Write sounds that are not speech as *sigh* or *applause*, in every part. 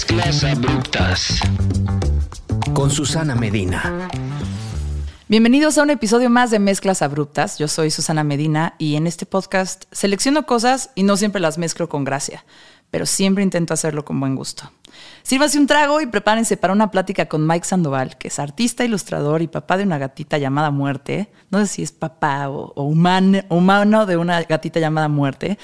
Mezclas abruptas. Con Susana Medina. Bienvenidos a un episodio más de Mezclas Abruptas. Yo soy Susana Medina y en este podcast selecciono cosas y no siempre las mezclo con gracia, pero siempre intento hacerlo con buen gusto. Sírvase un trago y prepárense para una plática con Mike Sandoval, que es artista, ilustrador y papá de una gatita llamada Muerte. No sé si es papá o, humano de una gatita llamada Muerte.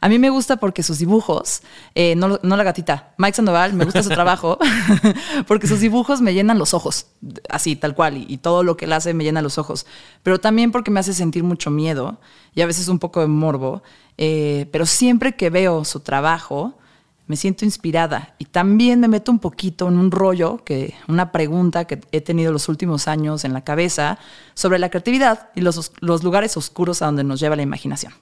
A mí me gusta porque sus dibujos, eh, no, la gatita, Mike Sandoval, me gusta su trabajo, *laughs* porque sus dibujos me llenan los ojos, así, tal cual, y, y todo lo que él hace me llena los ojos. Pero también porque me hace sentir mucho miedo y a veces un poco de morbo. Eh, pero siempre que veo su trabajo, me siento inspirada y también me meto un poquito en un rollo, que, una pregunta que he tenido los últimos años en la cabeza sobre la creatividad y los, los lugares oscuros a donde nos lleva la imaginación.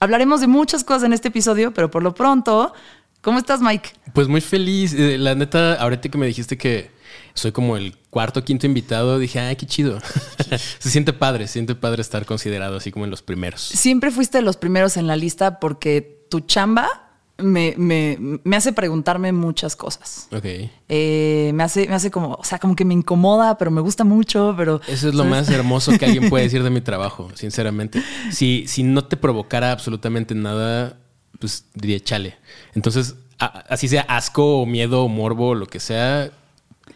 Hablaremos de muchas cosas en este episodio, pero por lo pronto, ¿cómo estás, Mike? Pues muy feliz. Eh, la neta, ahorita que me dijiste que soy como el cuarto, quinto invitado, dije, ay, qué chido. *laughs* se siente padre, se siente padre estar considerado así como en los primeros. Siempre fuiste de los primeros en la lista porque tu chamba me, me, me, hace preguntarme muchas cosas. Ok. Eh, me, hace, me hace como, o sea, como que me incomoda, pero me gusta mucho, pero... Eso es lo más hermoso que alguien puede *laughs* decir de mi trabajo, sinceramente. Si, si no te provocara absolutamente nada, pues diría chale. Entonces, así sea asco o miedo o morbo o lo que sea,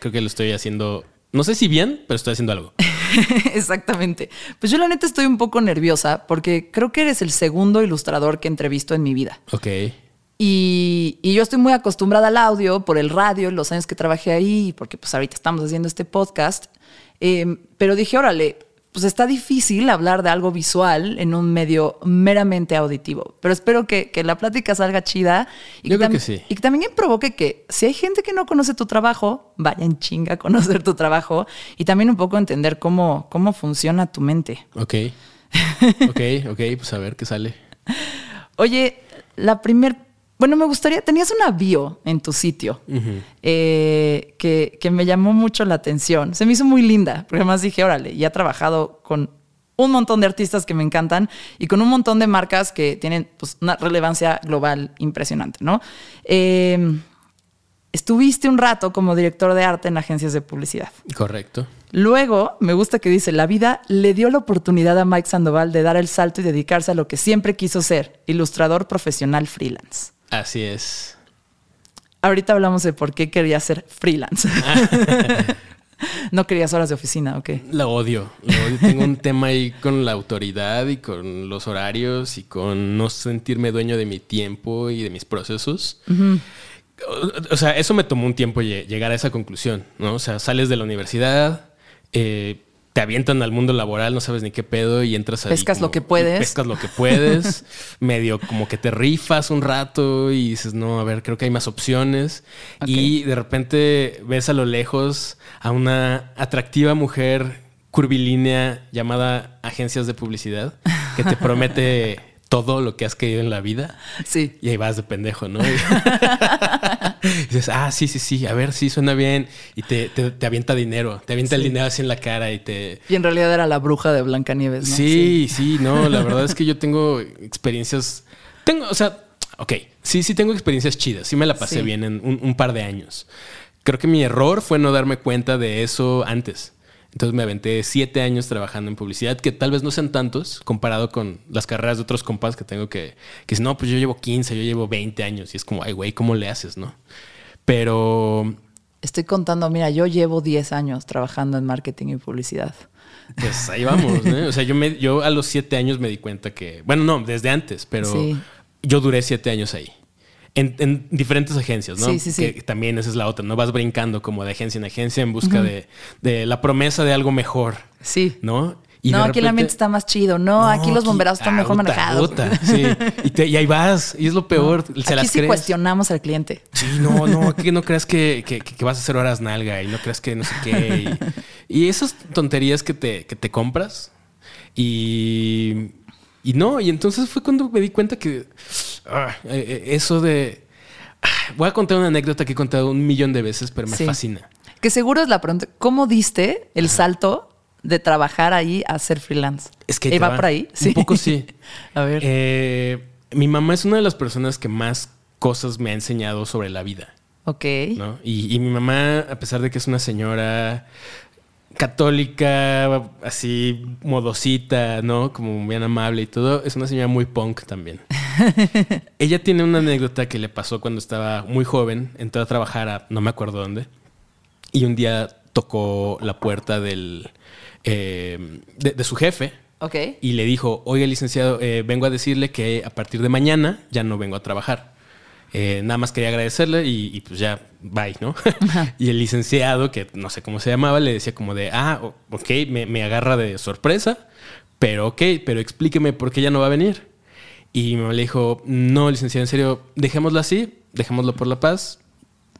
creo que lo estoy haciendo... No sé si bien, pero estoy haciendo algo. *laughs* Exactamente. Pues yo la neta estoy un poco nerviosa porque creo que eres el segundo ilustrador que entrevisto en mi vida. Ok. Y, yo estoy muy acostumbrada al audio por el radio, los años que trabajé ahí, porque pues ahorita estamos haciendo este podcast. Em, pero dije, órale, pues está difícil hablar de algo visual en un medio meramente auditivo. Pero espero que, la plática salga chida. Y Yo que, creo que sí. Y que también provoque que si hay gente que no conoce tu trabajo, vaya en chinga a conocer tu trabajo y también un poco entender cómo, cómo funciona tu mente. Ok. *laughs* ok, ok, pues a ver qué sale. Oye, la primer bueno, me gustaría, tenías una bio en tu sitio eh, que, me llamó mucho la atención. Se me hizo muy linda, porque además dije, órale, y ha trabajado con un montón de artistas que me encantan y con un montón de marcas que tienen pues, una relevancia global impresionante, ¿no? Eh, estuviste un rato como director de arte en agencias de publicidad. Correcto. Luego, me gusta que dice, la vida le dio la oportunidad a Mike Sandoval de dar el salto y dedicarse a lo que siempre quiso ser, ilustrador profesional freelance. Así es. Ahorita hablamos de por qué quería ser freelance. *laughs* no querías horas de oficina, ¿ok? La odio. odio. Tengo un tema ahí con la autoridad y con los horarios y con no sentirme dueño de mi tiempo y de mis procesos. O sea, eso me tomó un tiempo llegar a esa conclusión, ¿no? O sea, sales de la universidad, eh, te avientan al mundo laboral, no sabes ni qué pedo y entras a Pescas lo que puedes. Pescas lo que puedes, *laughs* medio como que te rifas un rato y dices, no, a ver, creo que hay más opciones. Y de repente ves a lo lejos a una atractiva mujer curvilínea llamada agencias de publicidad que te promete *laughs* todo lo que has querido en la vida. Sí. Y ahí vas de pendejo, ¿no? *laughs* y *laughs* dices, ah, sí, sí, sí, a ver, sí, suena bien. Y te, te, avienta dinero, te avienta el dinero así en la cara y te... Y en realidad era la bruja de Blancanieves, ¿no? Sí, sí, no, la verdad es que yo tengo experiencias... Tengo, o sea, ok, sí, sí tengo experiencias chidas, sí me la pasé bien en un par de años. Creo que mi error fue no darme cuenta de eso antes. Entonces me aventé siete años trabajando en publicidad, que tal vez no sean tantos comparado con las carreras de otros compas que tengo que, que no, pues yo llevo 15, yo llevo 20 años y es como, ay, güey, ¿cómo le haces, no? Pero... Estoy contando, mira, yo llevo 10 años trabajando en marketing y publicidad. Pues ahí vamos, ¿no? O sea, yo, me, yo a los siete años me di cuenta que, bueno, no, desde antes, pero yo duré siete años ahí en, diferentes agencias, ¿no? Sí, sí, sí. Que también esa es la otra, ¿no? Vas brincando como de agencia en agencia en busca de, la promesa de algo mejor. Sí. ¿No? Y no, aquí la mente está más chido. No, aquí los bomberos están mejor manejados. sí. Y, ahí vas. Y es lo peor. se aquí sí cuestionamos al cliente. Sí, no, no. Aquí no creas que, vas a hacer horas nalga y no creas que no sé qué. Y, esas tonterías que te, que te compras. Y, y no. Y entonces fue cuando me di cuenta que Ah, eh, eh, eso de... Ah, voy a contar una anécdota que he contado un millón de veces, pero me fascina. Que seguro es la pregunta. ¿Cómo diste el salto de trabajar ahí a ser freelance? Es que... ¿Va por ahí? Sí. Un poco sí. *laughs* a ver. Eh, mi mamá es una de las personas que más cosas me ha enseñado sobre la vida. Ok. ¿no? Y, y mi mamá, a pesar de que es una señora católica, así modosita, ¿no? Como bien amable y todo, es una señora muy punk también. *laughs* Ella tiene una anécdota que le pasó cuando estaba muy joven, entró a trabajar a no me acuerdo dónde, y un día tocó la puerta del, eh, de, de su jefe. Ok. Y le dijo, oiga licenciado, eh, vengo a decirle que a partir de mañana ya no vengo a trabajar. Eh, nada más quería agradecerle y, y pues ya, bye, ¿no? *laughs* y el licenciado, que no sé cómo se llamaba, le decía como de, ah, ok, me, me agarra de sorpresa, pero ok, pero explíqueme por qué ya no va a venir. Y mi mamá le dijo, no, licenciado, en serio, dejémoslo así, dejémoslo por la paz,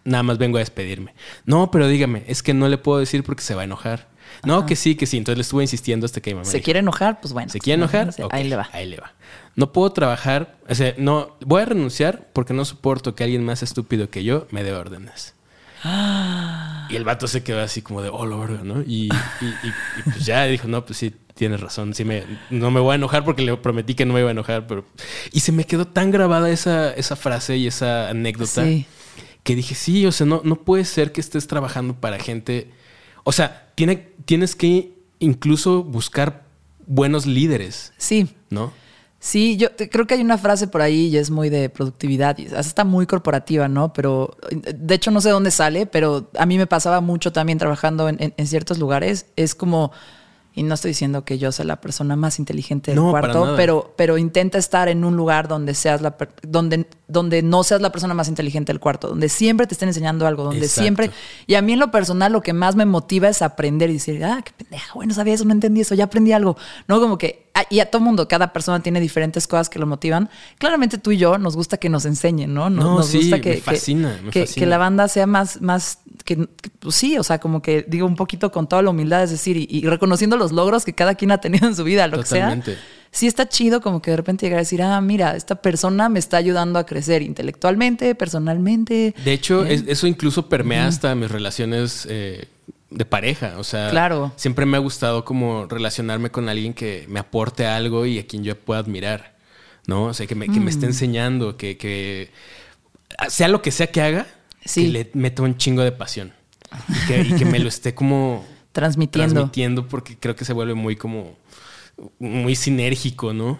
nada más vengo a despedirme. No, pero dígame, es que no le puedo decir porque se va a enojar. No, que sí, que sí. Entonces le estuve insistiendo hasta que mi mamá ¿Se dijo, quiere enojar? Pues bueno. ¿Se quiere enojar? Ahí le va. Ahí le va. No puedo trabajar, o sea, no, voy a renunciar porque no soporto que alguien más estúpido que yo me dé órdenes. Y el vato se quedó así como de, oh, lo verga, ¿no? Y, y- y- y pues ya dijo, no, pues sí, tienes razón, sí me, no me voy a enojar porque le prometí que no me iba a enojar, pero... Y se me quedó tan grabada esa, esa frase y esa anécdota Sí. que dije, sí, o sea, no, no puede ser que estés trabajando para gente... O sea, tiene, tienes que incluso buscar buenos líderes, Sí. ¿no? Sí, yo creo que hay una frase por ahí y es muy de productividad. y Está muy corporativa, ¿no? Pero de hecho no sé dónde sale, pero a mí me pasaba mucho también trabajando en, en- en ciertos lugares. Es como, y no estoy diciendo que yo sea la persona más inteligente del No, cuarto, pero, pero intenta estar en un lugar donde seas la per- donde, donde no seas la persona más inteligente del cuarto, donde siempre te estén enseñando algo, donde Exacto. siempre. Y a mí en lo personal y a todo mundo, cada persona tiene diferentes cosas que lo motivan. Claramente tú y yo nos gusta que nos enseñen, ¿no? Nos, No, nos sí, gusta me que, me que, fascina. que la banda sea más, más, que, pues sí, o sea, como que digo un poquito con toda la humildad, es decir, y, y reconociendo los logros que cada quien ha tenido en su vida, lo Totalmente. que sea. Sí está chido como que de repente llegar a decir, ah, mira, esta persona me está ayudando a crecer intelectualmente, personalmente. De hecho, es- eso incluso permea hasta mis relaciones eh, de pareja. O sea, Claro. siempre me ha gustado como relacionarme con alguien que me aporte algo y a quien yo pueda admirar. ¿No? O sea, que me, que me esté enseñando, que, que sea lo que sea que haga, Sí. que le meta un chingo de pasión. Y que, y que me lo esté como *laughs* Transmitiendo. transmitiendo porque creo que se vuelve muy como muy sinérgico, ¿no?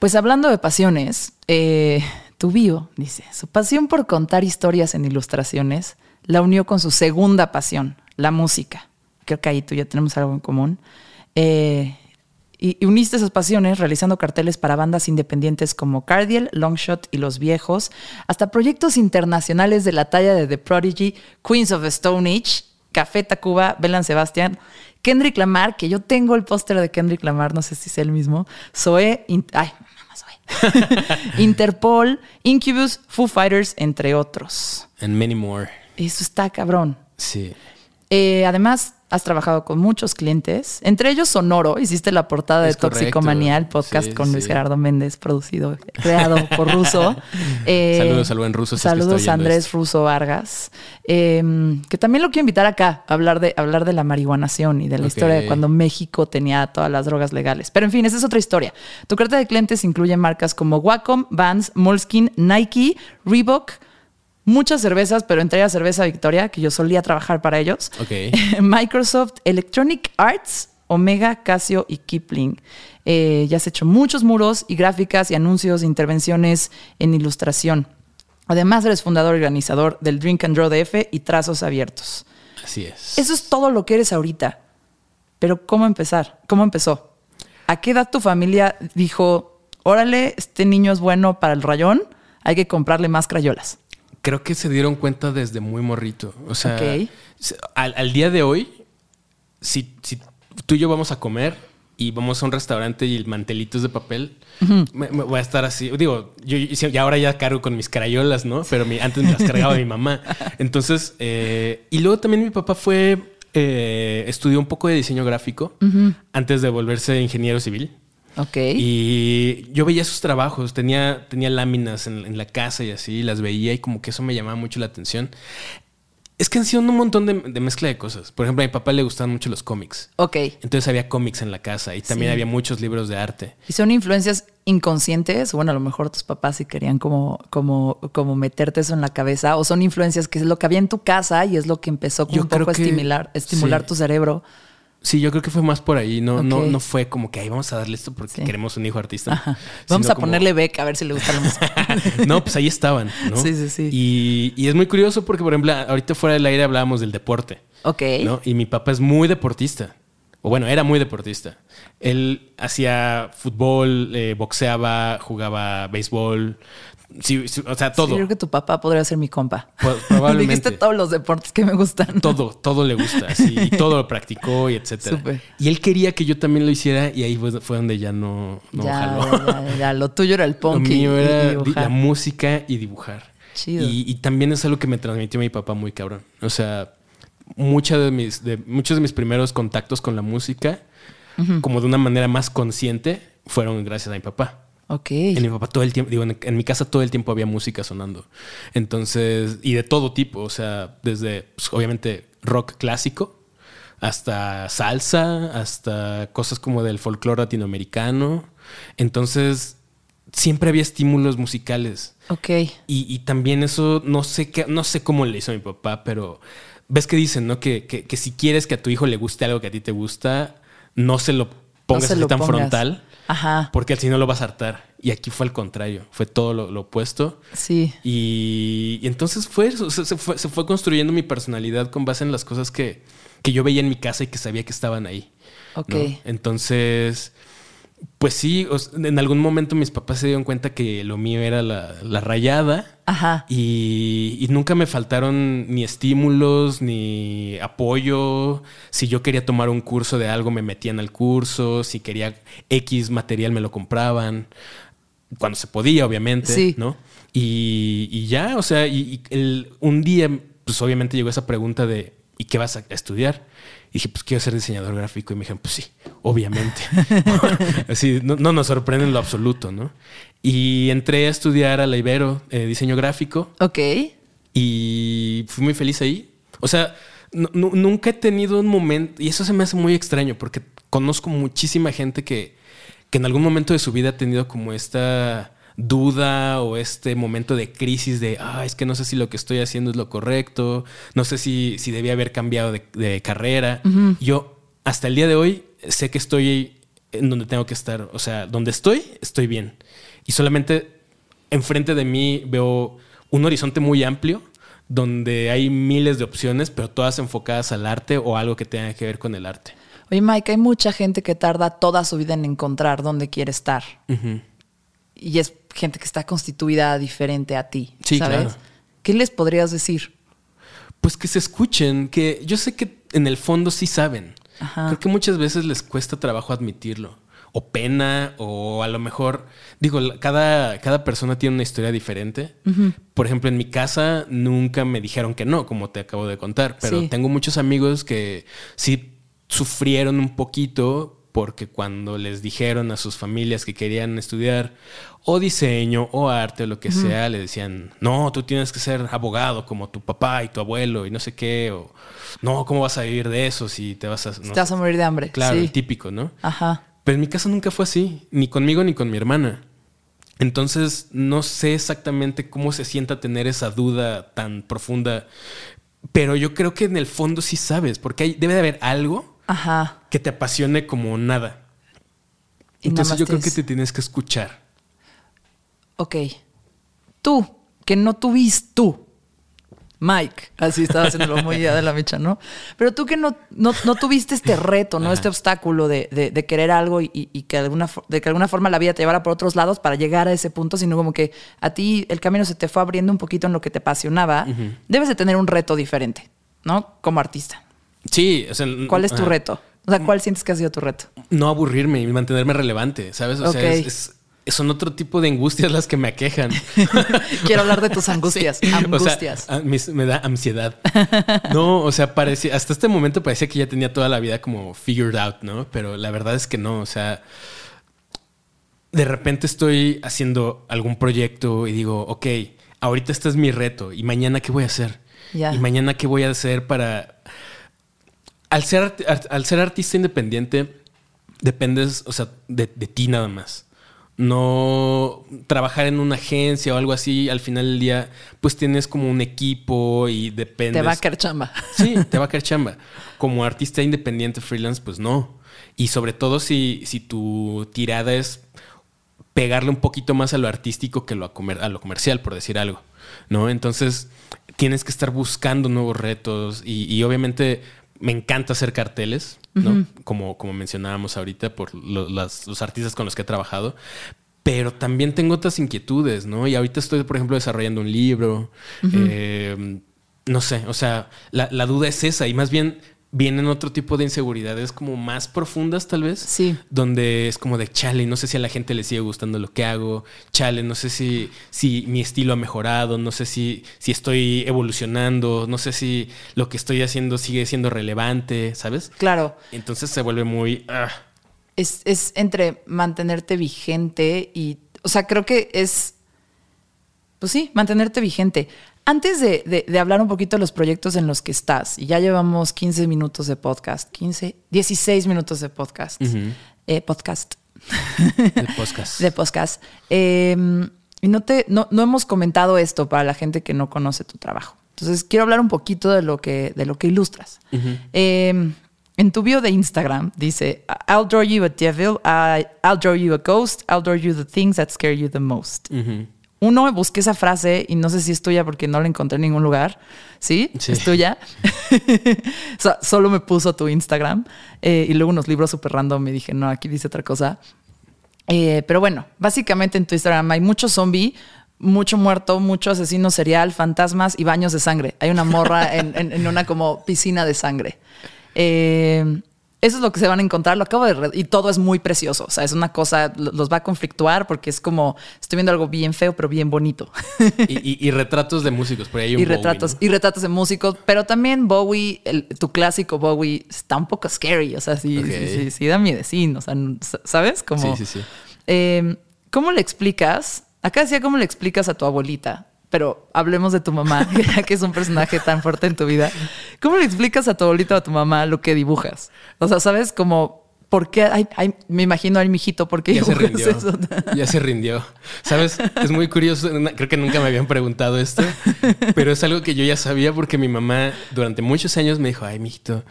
Pues hablando de pasiones, eh, tu bio dice, su pasión por contar historias en ilustraciones la unió con su segunda pasión, la música. Creo que ahí tú y yo tenemos algo en común. Eh, y, y uniste esas pasiones realizando carteles para bandas independientes como Cardiel, Longshot y Los Viejos, hasta proyectos internacionales de la talla de The Prodigy, Queens of Stone Age, Café Tacuba, Belan Sebastián, Kendrick Lamar, que yo tengo el póster de Kendrick Lamar, no sé si es el mismo, Zoe, In- ay, mamá Zoe. *laughs* Interpol, Incubus, Foo Fighters, entre otros. And many more. Eso está cabrón. Sí. Eh, además, has trabajado con muchos clientes, entre ellos Sonoro. Hiciste la portada Es de Toxicomanía, el podcast Sí, con Luis sí. Gerardo Méndez, producido, creado por Russo. *laughs* Eh, Saludos al buen Russo, si es que Saludos a Andrés esto. Russo Vargas, eh, que también lo quiero invitar acá a hablar de, hablar de la marihuanación y de la historia de cuando México tenía todas las drogas legales. Pero en fin, esa es otra historia. Tu carta de clientes incluye marcas como Wacom, Vans, Moleskine, Nike, Reebok, muchas cervezas, pero entre ellas cerveza Victoria, que yo solía trabajar para ellos. Ok. *laughs* Microsoft, Electronic Arts, Omega, Casio y Kipling. Eh, ya has hecho muchos muros y gráficas y anuncios, intervenciones en ilustración. Además, eres fundador y organizador del Drink and Draw DF y Trazos Abiertos. Así es. Eso es todo lo que eres ahorita. Pero ¿cómo empezar? ¿Cómo empezó? ¿A qué edad tu familia dijo, órale, este niño es bueno para el rayón, hay que comprarle más crayolas? Creo que se dieron cuenta desde muy morrito. O sea, al, al día de hoy, si, si tú y yo vamos a comer y vamos a un restaurante y el mantelito es de papel, me, me voy a estar así. Digo, yo, yo- y ahora ya cargo con mis crayolas, ¿no? Pero mi- antes me las cargaba mi mamá. *laughs* Entonces, eh, y luego también mi papá fue, eh, estudió un poco de diseño gráfico antes de volverse ingeniero civil. Ok. Y yo veía sus trabajos, tenía, tenía láminas en, en la casa y así, las veía y como que eso me llamaba mucho la atención. Es que han sido un montón de, de mezcla de cosas. Por ejemplo, a mi papá le gustaban mucho los cómics. Ok. Entonces había cómics en la casa y también Sí. había muchos libros de arte. ¿Y son influencias inconscientes? Bueno, a lo mejor tus papás sí querían como, como, como meterte eso en la cabeza. ¿O son influencias que es lo que había en tu casa y es lo que empezó como Yo un poco a estimular, estimular sí. tu cerebro? Sí, yo creo que fue más por ahí. No, no, no fue como que ahí vamos a darle esto porque Sí. queremos un hijo artista. Ajá. Vamos a como- ponerle beca a ver si le gusta la *laughs* música. no, pues ahí estaban, ¿no? Sí, sí, sí. Y, y es muy curioso porque, por ejemplo, ahorita fuera del aire hablábamos del deporte, ok. ¿no? Y mi papá es muy deportista. O bueno, era muy deportista. Él hacía fútbol, eh, boxeaba, jugaba béisbol. Sí, sí, o sea, Sí, todo. yo creo que tu papá podría ser mi compa. Pro- *laughs* probablemente. Dijiste todos los deportes que me gustan. todo, todo le gusta, y todo lo practicó y etcétera. Y él quería que yo también lo hiciera y ahí fue, fue donde ya no, no ya, jaló. ya, ya, lo tuyo era el Lo punk y- mío y era la música y dibujar. Chido. Y, y también es algo que me transmitió mi papá muy cabrón. O sea, mucha de mis, de, muchos de mis primeros contactos con la música, como de una manera más consciente, fueron gracias a mi papá. Ok. En mi papá todo el tiempo, digo, en, en mi casa todo el tiempo había música sonando. Entonces, y de todo tipo, o sea, desde, pues, obviamente, rock clásico, hasta salsa, hasta cosas como del folclore latinoamericano. Entonces, siempre había estímulos musicales. Ok. Y, y también eso, no sé qué, no sé cómo le hizo a mi papá, pero ves que dicen, ¿no? Que, que, que si quieres que a tu hijo le guste algo que a ti te gusta, no se lo pongas se así lo tan pongas. frontal. Ajá. Porque si no lo vas a hartar. Y aquí fue al contrario, fue todo lo, lo opuesto. Sí. Y, y entonces fue eso, se, se fue, se fue construyendo mi personalidad con base en las cosas que, que yo veía en mi casa y que sabía que estaban ahí. Ok. ¿no? Entonces, pues sí, en algún momento mis papás se dieron cuenta que lo mío era la, la rayada. Ajá. Y, y nunca me faltaron ni estímulos, ni apoyo. Si yo quería tomar un curso de algo, me metían al curso. Si quería X material, me lo compraban. Cuando se podía, obviamente, Sí. ¿no? Y, y ya, o sea, y, y el- un día, pues obviamente llegó esa pregunta de, ¿y qué vas a estudiar? Y dije, pues quiero ser diseñador gráfico. Y me dijeron, pues sí, obviamente. *laughs* Así, no, no nos sorprende en lo absoluto, ¿no? Y entré a estudiar a la Ibero, eh, diseño gráfico, Ok. y fui muy feliz ahí. O sea, nu- nu- nunca he tenido un momento, y eso se me hace muy extraño, porque conozco muchísima gente que, que en algún momento de su vida ha tenido como esta duda o este momento de crisis de, ah, es que no sé si lo que estoy haciendo es lo correcto, no sé si, si debía haber cambiado de, de carrera. Yo, hasta el día de hoy, sé que estoy en donde tengo que estar. O sea, donde estoy, estoy bien. Y solamente enfrente de mí veo un horizonte muy amplio donde hay miles de opciones, pero todas enfocadas al arte o algo que tenga que ver con el arte. Oye, Mike, hay mucha gente que tarda toda su vida en encontrar dónde quiere estar. Y es gente que está constituida diferente a ti. Sí, ¿sabes? claro. ¿Qué les podrías decir? Pues que se escuchen, que yo sé que en el fondo sí saben. Ajá. Creo que muchas veces les cuesta trabajo admitirlo. O pena, o a lo mejor, digo, cada, cada persona tiene una historia diferente. Por ejemplo, en mi casa nunca me dijeron que no, como te acabo de contar, pero Sí. tengo muchos amigos que sí sufrieron un poquito porque cuando les dijeron a sus familias que querían estudiar o diseño o arte o lo que sea, le decían, no, tú tienes que ser abogado como tu papá y tu abuelo y no sé qué, o no, ¿cómo vas a vivir de eso si te vas a... no Te vas a morir de hambre. Claro, Sí. el típico, ¿no? Ajá. Pero en mi casa nunca fue así, ni conmigo ni con mi hermana. Entonces no sé exactamente cómo se sienta tener esa duda tan profunda, pero yo creo que en el fondo sí sabes, porque hay, debe de haber algo Ajá. que te apasione como nada. Y Entonces yo creo que te tienes que escuchar. Ok. Tú, que no tuviste tú. Mike, así estaba haciéndolo muy *laughs* ya de la mecha, ¿no? Pero tú que no, no, no tuviste este reto, ¿no? Ajá. Este obstáculo de, de- de querer algo y, y que de alguna, fo- de que de alguna forma la vida te llevara por otros lados para llegar a ese punto, sino como que a ti el camino se te fue abriendo un poquito en lo que te apasionaba. Debes de tener un reto diferente, ¿no? Como artista. Sí, o sea, ¿Cuál es tu ajá. reto? O sea, ¿cuál sientes que ha sido tu reto? No aburrirme y mantenerme relevante, ¿sabes? O sea, Ok. es- es- son otro tipo de angustias las que me aquejan. *laughs* Quiero hablar de tus *laughs* angustias. Sí. O sea, Angustias. me da ansiedad. No, o sea, parecía, hasta este momento parecía que ya tenía toda la vida como figured out, ¿no? Pero la verdad es que no, o sea, de repente estoy haciendo algún proyecto y digo, ok, ahorita este es mi reto y mañana qué voy a hacer. Y mañana qué voy a hacer para... Al ser, al ser artista independiente, dependes, o sea, de, ti nada más. No trabajar en una agencia o algo así, al final del día, pues tienes como un equipo y dependes. Te va a caer chamba. *laughs* Sí, te va a caer chamba. Como artista independiente freelance, pues no. Y sobre todo si, si tu tirada es pegarle un poquito más a lo artístico que lo a, lo comercial, por decir algo. ¿No? Entonces tienes que estar buscando nuevos retos y, obviamente me encanta hacer carteles, ¿no? como, como mencionábamos ahorita por los artistas con los que he trabajado. Pero también tengo otras inquietudes, ¿no? Y ahorita estoy, por ejemplo, desarrollando un libro. Eh, no sé, o sea, la, la, duda es esa. Y más bien vienen otro tipo de inseguridades como más profundas tal vez. Sí. Donde es como de chale, no sé si a la gente le sigue gustando lo que hago, chale, no sé si, si mi estilo ha mejorado, no sé si, si estoy evolucionando, no sé si lo que estoy haciendo sigue siendo relevante, ¿sabes? Claro. Entonces se vuelve muy... Ah. Es, es entre mantenerte vigente y, o sea, creo que es, pues sí, mantenerte vigente. Antes de, hablar un poquito de los proyectos en los que estás, y ya llevamos 15 minutos de podcast, 15, 16 minutos de podcast. Eh, podcast. De podcast. *laughs* de podcast. Em, y no, te, no, hemos comentado esto para la gente que no conoce tu trabajo. Entonces, quiero hablar un poquito de lo que, de lo que ilustras. Em, en tu bio de Instagram dice, I'll draw you a devil, I'll draw you a ghost, I'll draw you the things that scare you the most. Uno, busqué esa frase y no sé si es tuya porque no la encontré en ningún lugar. ¿Sí? ¿Es tuya? *laughs* o sea, solo me puso tu Instagram eh, y luego unos libros súper random me dije, no, aquí dice otra cosa. Eh, pero bueno, básicamente en tu Instagram hay mucho zombie, mucho muerto, mucho asesino serial, fantasmas y baños de sangre. Hay una morra en, en una como piscina de sangre. Eh, eso es lo que se van a encontrar. Lo acabo de. Y todo es muy precioso. O sea, es una cosa. Los va a conflictuar porque es como. Estoy viendo algo bien feo, pero bien bonito. Y, retratos de músicos. Por ahí hay *laughs* un y retratos, Y retratos de músicos. Pero también Bowie, tu clásico Bowie, está un poco scary. O sea, sí, sí, sí, sí, da miedecín. O sea, ¿sabes? Como, sí, sí, sí. Em, ¿Cómo le explicas? Acá decía, ¿cómo le explicas a tu abuelita? Pero hablemos de tu mamá, *laughs* que es un personaje tan fuerte en tu vida. ¿Cómo le explicas a tu abuelito o a tu mamá lo que dibujas? O sea, ¿sabes cómo ¿Por qué? me imagino al mijito, ¿por qué ya se rindió? Eso? *laughs* Ya se rindió. ¿Sabes? Es muy curioso. Creo que nunca me habían preguntado esto, pero es algo que yo ya sabía porque mi mamá durante muchos años me dijo, ay, mijito,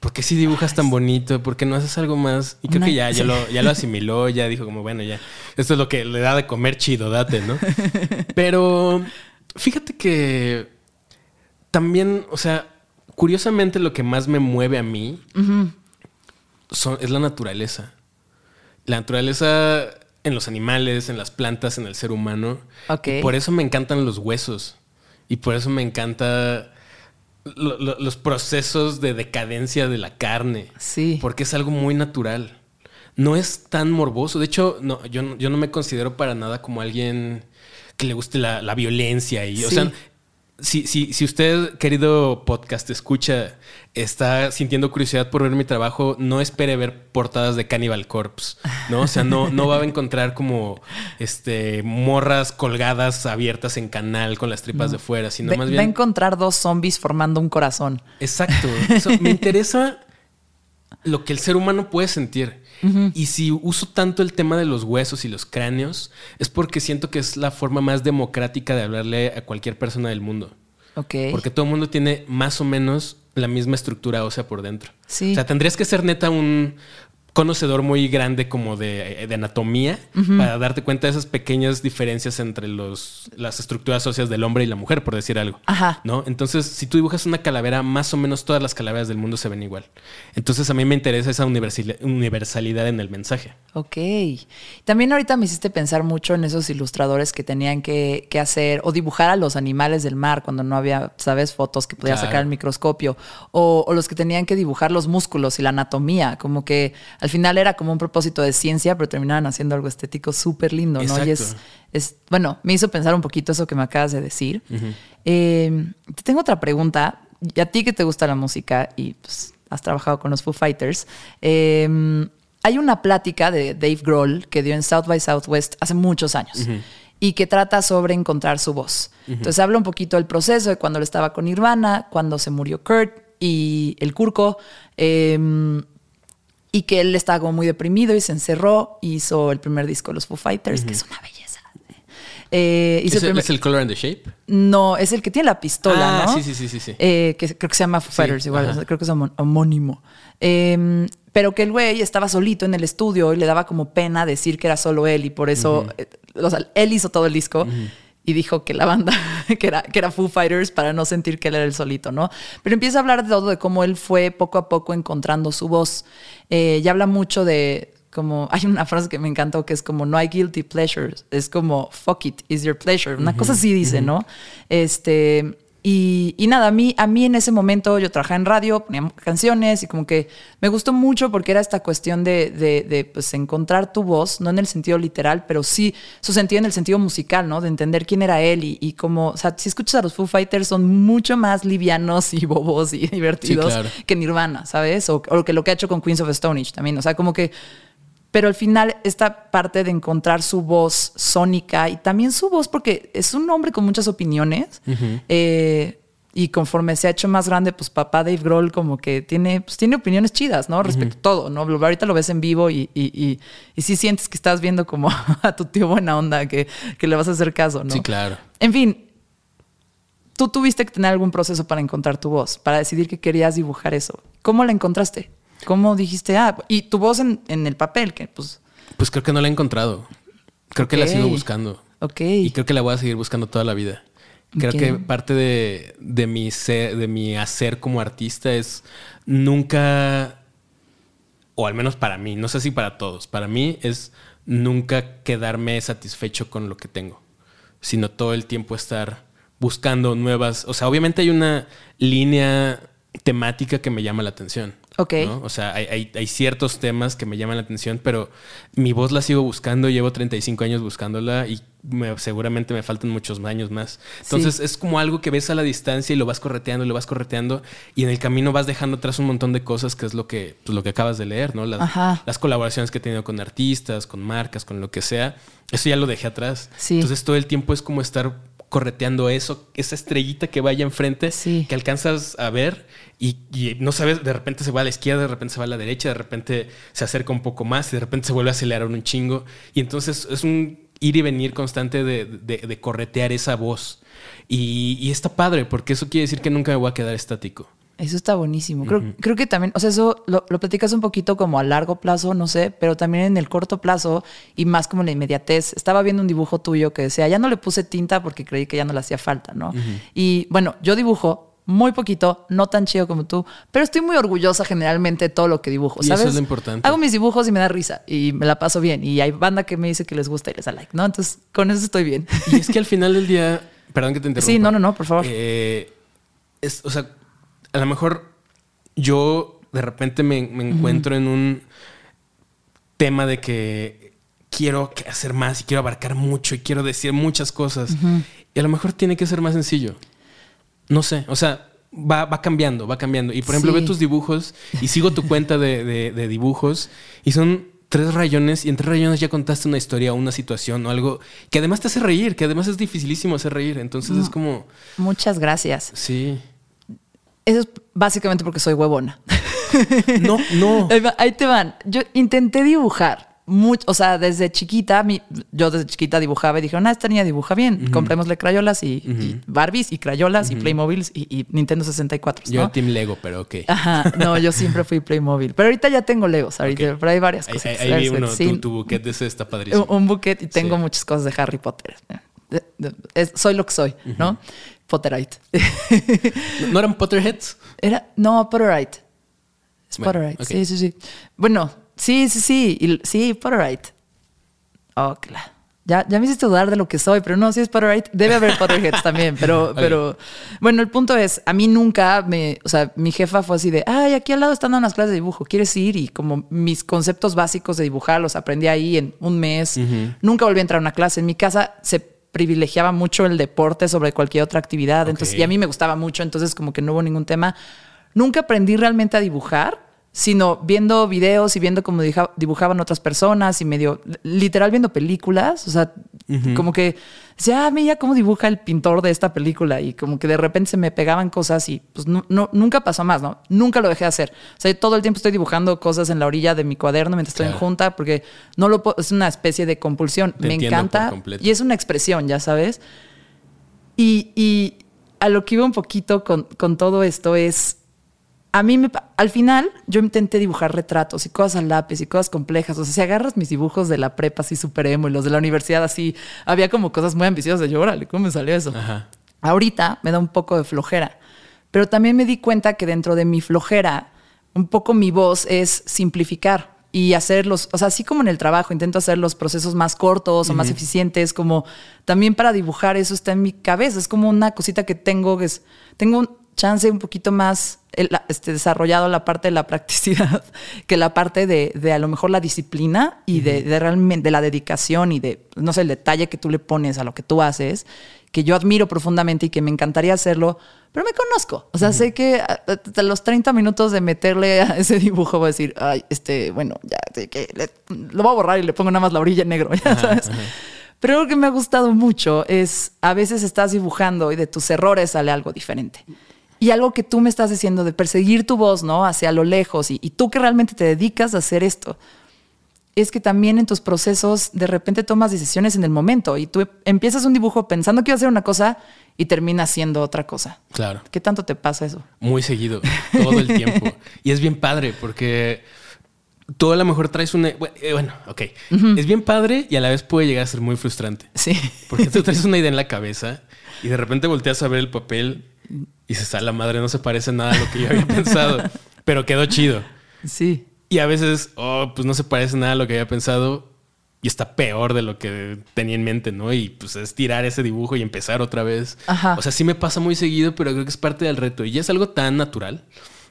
¿por qué, si dibujas tan bonito? ¿Por qué no haces algo más? Y creo que ya, ya, lo, ya lo asimiló, ya dijo como, bueno, ya, esto es lo que le da de comer chido, date, ¿no? *laughs* Pero fíjate que también, o sea, curiosamente lo que más me mueve a mí es la naturaleza. La naturaleza en los animales, en las plantas, en el ser humano. por eso me encantan los huesos. Y por eso me encanta los procesos de decadencia de la carne. Sí. Porque es algo muy natural. No es tan morboso. De hecho, no, yo, yo no me considero para nada como alguien que le guste la, violencia. Y, O sea, si, si, si usted, querido podcast, escucha, está sintiendo curiosidad por ver mi trabajo, no espere ver portadas de Cannibal Corpse, ¿no? O sea, no, no va a encontrar como este morras colgadas abiertas en canal con las tripas de fuera, sino más bien. Va a encontrar dos zombies formando un corazón. Exacto. me interesa lo que el ser humano puede sentir. Y si uso tanto el tema de los huesos y los cráneos, es porque siento que es la forma más democrática de hablarle a cualquier persona del mundo. Ok. Porque todo el mundo tiene más o menos la misma estructura ósea por dentro. Sí. O sea, tendrías que ser neta un, conocedor muy grande como de, anatomía para darte cuenta de esas pequeñas diferencias entre los, las estructuras óseas del hombre y la mujer, por decir algo. Ajá. ¿No? Entonces, si tú dibujas una calavera, más o menos todas las calaveras del mundo se ven igual. Entonces, a mí me interesa esa universalidad en el mensaje. Ok. También ahorita me hiciste pensar mucho en esos ilustradores que tenían que, hacer o dibujar a los animales del mar cuando no había, sabes, fotos que podía sacar al microscopio. O, o los que tenían que dibujar los músculos y la anatomía. Como que al final era como un propósito de ciencia, pero terminaban haciendo algo estético súper lindo, ¿no? Y es, es, bueno, me hizo pensar un poquito eso que me acabas de decir. Eh, te tengo otra pregunta. Y a ti que te gusta la música y pues, has trabajado con los Foo Fighters, eh, hay una plática de Dave Grohl que dio en South by Southwest hace muchos años. y que trata sobre encontrar su voz. Entonces habla un poquito del proceso de cuando él estaba con Nirvana, cuando se murió Kurt y el Curco. Em, y que él estaba como muy deprimido y se encerró. Hizo el primer disco de los Foo Fighters, que es una belleza. Eh, ¿Es, el, ¿Es, el, Color and the Shape? No, es el que tiene la pistola, ah, ¿no? Sí, sí, sí, sí. Eh, que creo que se llama Foo Fighters igual, creo que es homónimo. Em, pero que el güey estaba solito en el estudio y le daba como pena decir que era solo él y por eso, eh, o sea, él hizo todo el disco y dijo que la banda, *laughs* que era, que era Foo Fighters para no sentir que él era el solito, ¿no? Pero empieza a hablar de todo, de cómo él fue poco a poco encontrando su voz. Eh, y habla mucho de como, *laughs* hay una frase que me encantó que es como, no hay guilty pleasures, es como, fuck it, is your pleasure. Una cosa así dice, ¿no? Este, y, nada, a mí, a mí en ese momento yo trabajaba en radio, ponía canciones y como que me gustó mucho porque era esta cuestión de, de, pues, encontrar tu voz, no en el sentido literal, pero sí su sentido en el sentido musical, ¿no? De entender quién era él y, y como, o sea, si escuchas a los Foo Fighters son mucho más livianos y bobos y *laughs* divertidos que Nirvana, ¿sabes? O, o, que lo que ha hecho con Queens of Stone también, o sea, como que pero al final esta parte de encontrar su voz sónica y también su voz, porque es un hombre con muchas opiniones, eh, y conforme se ha hecho más grande, pues papá Dave Grohl como que tiene, pues, tiene opiniones chidas, ¿no? Respecto a todo, ¿no? Ahorita lo ves en vivo y, y, y, sí sientes que estás viendo como *laughs* a tu tío buena onda, que, que le vas a hacer caso, ¿no? Sí, claro. En fin, tú tuviste que tener algún proceso para encontrar tu voz, para decidir que querías dibujar eso. ¿Cómo la encontraste? ¿Cómo dijiste, ah, y tu voz en, el papel, que pues... Pues creo que no la he encontrado. Creo que la sigo buscando. Ok. Y creo que la voy a seguir buscando toda la vida. Creo que parte de, de, mi ser, de mi hacer como artista es nunca, o al menos para mí, no sé si para todos, para mí es nunca quedarme satisfecho con lo que tengo, sino todo el tiempo estar buscando nuevas, o sea, obviamente hay una línea temática que me llama la atención. Ok. O sea, hay, ciertos temas que me llaman la atención, pero mi voz la sigo buscando, llevo 35 años buscándola y seguramente me faltan muchos años más. Entonces es como algo que ves a la distancia y lo vas correteando, lo vas correteando y en el camino vas dejando atrás un montón de cosas que es lo que, pues, lo que acabas de leer, ¿no? Las, las, colaboraciones que he tenido con artistas, con marcas, con lo que sea. Eso ya lo dejé atrás. Entonces todo el tiempo es como estar correteando eso, esa estrellita que vaya enfrente, que alcanzas a ver y, no sabes, de repente se va a la izquierda, de repente se va a la derecha, de repente se acerca un poco más y de repente se vuelve a acelerar un chingo. Y entonces es un ir y venir constante de, corretear esa voz. Y, y, está padre, porque eso quiere decir que nunca me voy a quedar estático. Eso está buenísimo. Creo, creo que también, o sea, eso lo, platicas un poquito como a largo plazo, no sé, pero también en el corto plazo y más como en la inmediatez. Estaba viendo un dibujo tuyo que decía, ya no le puse tinta porque creí que ya no le hacía falta, ¿no? Y bueno, yo dibujo muy poquito, no tan chido como tú, pero estoy muy orgullosa generalmente de todo lo que dibujo, ¿sabes? eso es lo importante. Hago mis dibujos y me da risa y me la paso bien y hay banda que me dice que les gusta y les da like, ¿no? Entonces, con eso estoy bien. Y es que al final del día, perdón que te interrumpa. Sí, no, no, no, por favor. Eh, es, o sea, a lo mejor yo de repente me, encuentro en un tema de que quiero hacer más y quiero abarcar mucho y quiero decir muchas cosas. Y a lo mejor tiene que ser más sencillo. No sé, o sea, va, va cambiando, va cambiando. Y por ejemplo, ve tus dibujos y sigo tu cuenta de, dibujos y son tres rayones y en tres rayones ya contaste una historia, una situación o algo que además te hace reír, que además es dificilísimo hacer reír. Entonces es como... Muchas gracias. Sí. Eso es básicamente porque soy huevona. No, no. *laughs* Ahí te van. Yo intenté dibujar. Mucho, o sea, desde chiquita, yo desde chiquita dibujaba y dije, no, esta niña dibuja bien, comprémosle crayolas y, Barbies y crayolas y Playmobiles y, Nintendo 64. Yo Team Lego, pero ok. Ajá, no, yo siempre fui Playmobil. Pero ahorita ya tengo Legos, ahorita, pero hay varias cosas. Ahí, vi uno, tu, buquet de ese está padrísimo. Un, buquet y tengo muchas cosas de Harry Potter. Soy lo que soy, ¿no? Potterite. *laughs* ¿No eran Potterheads? Era, no, Potterite. Es Potterite. Sí, sí, sí. Bueno, sí, sí, sí. sí, Potterite. Oh, claro. Ya, ya me hiciste dudar de lo que soy, pero no, si es Potterite. Debe haber Potterheads *laughs* también, pero, pero bueno, el punto es, a mí nunca me, o sea, mi jefa fue así de, ay, aquí al lado están dando unas clases de dibujo, ¿quieres ir? Y como mis conceptos básicos de dibujar los aprendí ahí en un mes. Nunca volví a entrar a una clase. En mi casa se privilegiaba mucho el deporte sobre cualquier otra actividad. Entonces, y a mí me gustaba mucho, entonces como que no hubo ningún tema. Nunca aprendí realmente a dibujar, sino viendo videos y viendo cómo dibujaban otras personas y medio, literal viendo películas, o sea, como que decía, ah, mira cómo dibuja el pintor de esta película y como que de repente se me pegaban cosas y pues no, nunca pasó más, ¿no? Nunca lo dejé de hacer. O sea, todo el tiempo estoy dibujando cosas en la orilla de mi cuaderno mientras estoy en junta porque no lo puedo, es una especie de compulsión. me encanta y es una expresión, ya sabes. Y, y a lo que iba un poquito con, con todo esto es a mí me, al final yo intenté dibujar retratos y cosas al lápiz y cosas complejas. O sea, si agarras mis dibujos de la prepa así super emo y los de la universidad así, había como cosas muy ambiciosas yo, órale, ¿cómo me salió eso? Ahorita me da un poco de flojera, pero también me di cuenta que dentro de mi flojera, un poco mi voz es simplificar y hacerlos, o sea, así como en el trabajo, intento hacer los procesos más cortos o más eficientes, como también para dibujar eso está en mi cabeza, es como una cosita que tengo, que es, tengo un, chance un poquito más este, desarrollado la parte de la practicidad *laughs* que la parte de, de a lo mejor la disciplina y de, realmente de la dedicación y de, no sé, el detalle que tú le pones a lo que tú haces, que yo admiro profundamente y que me encantaría hacerlo, pero me conozco. O sea, sé que a, los 30 minutos de meterle a *laughs* ese dibujo voy a decir, ay, este, bueno, ya, que lo voy a borrar y le pongo nada más la orilla en negro, *laughs* ya sabes. Pero lo que me ha gustado mucho es a veces estás dibujando y de tus errores sale algo diferente. Y algo que tú me estás diciendo de perseguir tu voz, ¿no? Hacia lo lejos y, tú que realmente te dedicas a hacer esto, es que también en tus procesos de repente tomas decisiones en el momento y tú empiezas un dibujo pensando que iba a hacer una cosa y termina siendo otra cosa. Claro. ¿Qué tanto te pasa eso? Muy seguido, todo el tiempo. *laughs* y es bien padre porque tú a lo mejor traes una... Eh, bueno, ok. Es bien padre y a la vez puede llegar a ser muy frustrante. Sí. Porque tú traes *laughs* una idea en la cabeza y de repente volteas a ver el papel y se sale la madre, no se parece nada a lo que yo había pensado, *laughs* pero quedó chido. Sí. Y a veces, oh, pues no se parece nada a lo que había pensado y está peor de lo que tenía en mente, ¿no? Y pues es tirar ese dibujo y empezar otra vez. O sea, sí me pasa muy seguido, pero creo que es parte del reto y ya es algo tan natural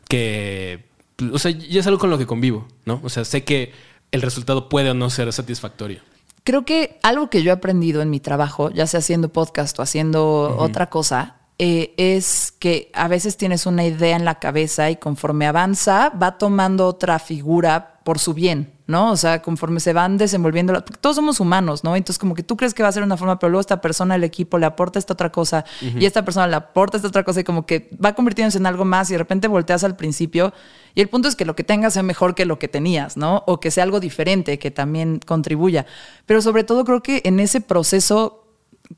que, o sea, ya es algo con lo que convivo, ¿no? O sea, sé que el resultado puede o no ser satisfactorio. Creo que algo que yo he aprendido en mi trabajo, ya sea haciendo podcast o haciendo otra cosa, eh, es que a veces tienes una idea en la cabeza y conforme avanza va tomando otra figura por su bien, ¿no? O sea, conforme se van desenvolviendo, todos somos humanos, ¿no? Entonces como que tú crees que va a ser una forma, pero luego esta persona, el equipo le aporta esta otra cosa y esta persona le aporta esta otra cosa y como que va convirtiéndose en algo más y de repente volteas al principio y el punto es que lo que tengas sea mejor que lo que tenías, ¿no? O que sea algo diferente que también contribuya. Pero sobre todo creo que en ese proceso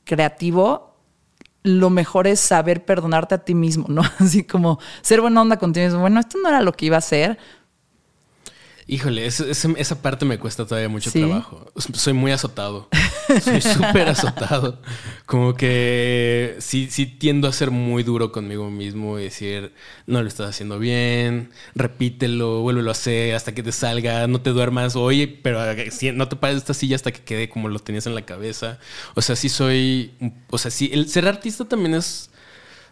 creativo lo mejor es saber perdonarte a ti mismo, ¿no? *laughs* Así como ser buena onda contigo. Bueno, esto no era lo que iba a ser, Híjole, esa parte me cuesta todavía mucho trabajo. Soy muy azotado. *laughs* Soy súper azotado. Como que sí, sí tiendo a ser muy duro conmigo mismo y decir, no lo estás haciendo bien, repítelo, vuélvelo a hacer hasta que te salga, no te duermas, oye, pero no te pares de esta silla hasta que quede como lo tenías en la cabeza. O sea, sí soy, o sea, sí, el ser artista también es,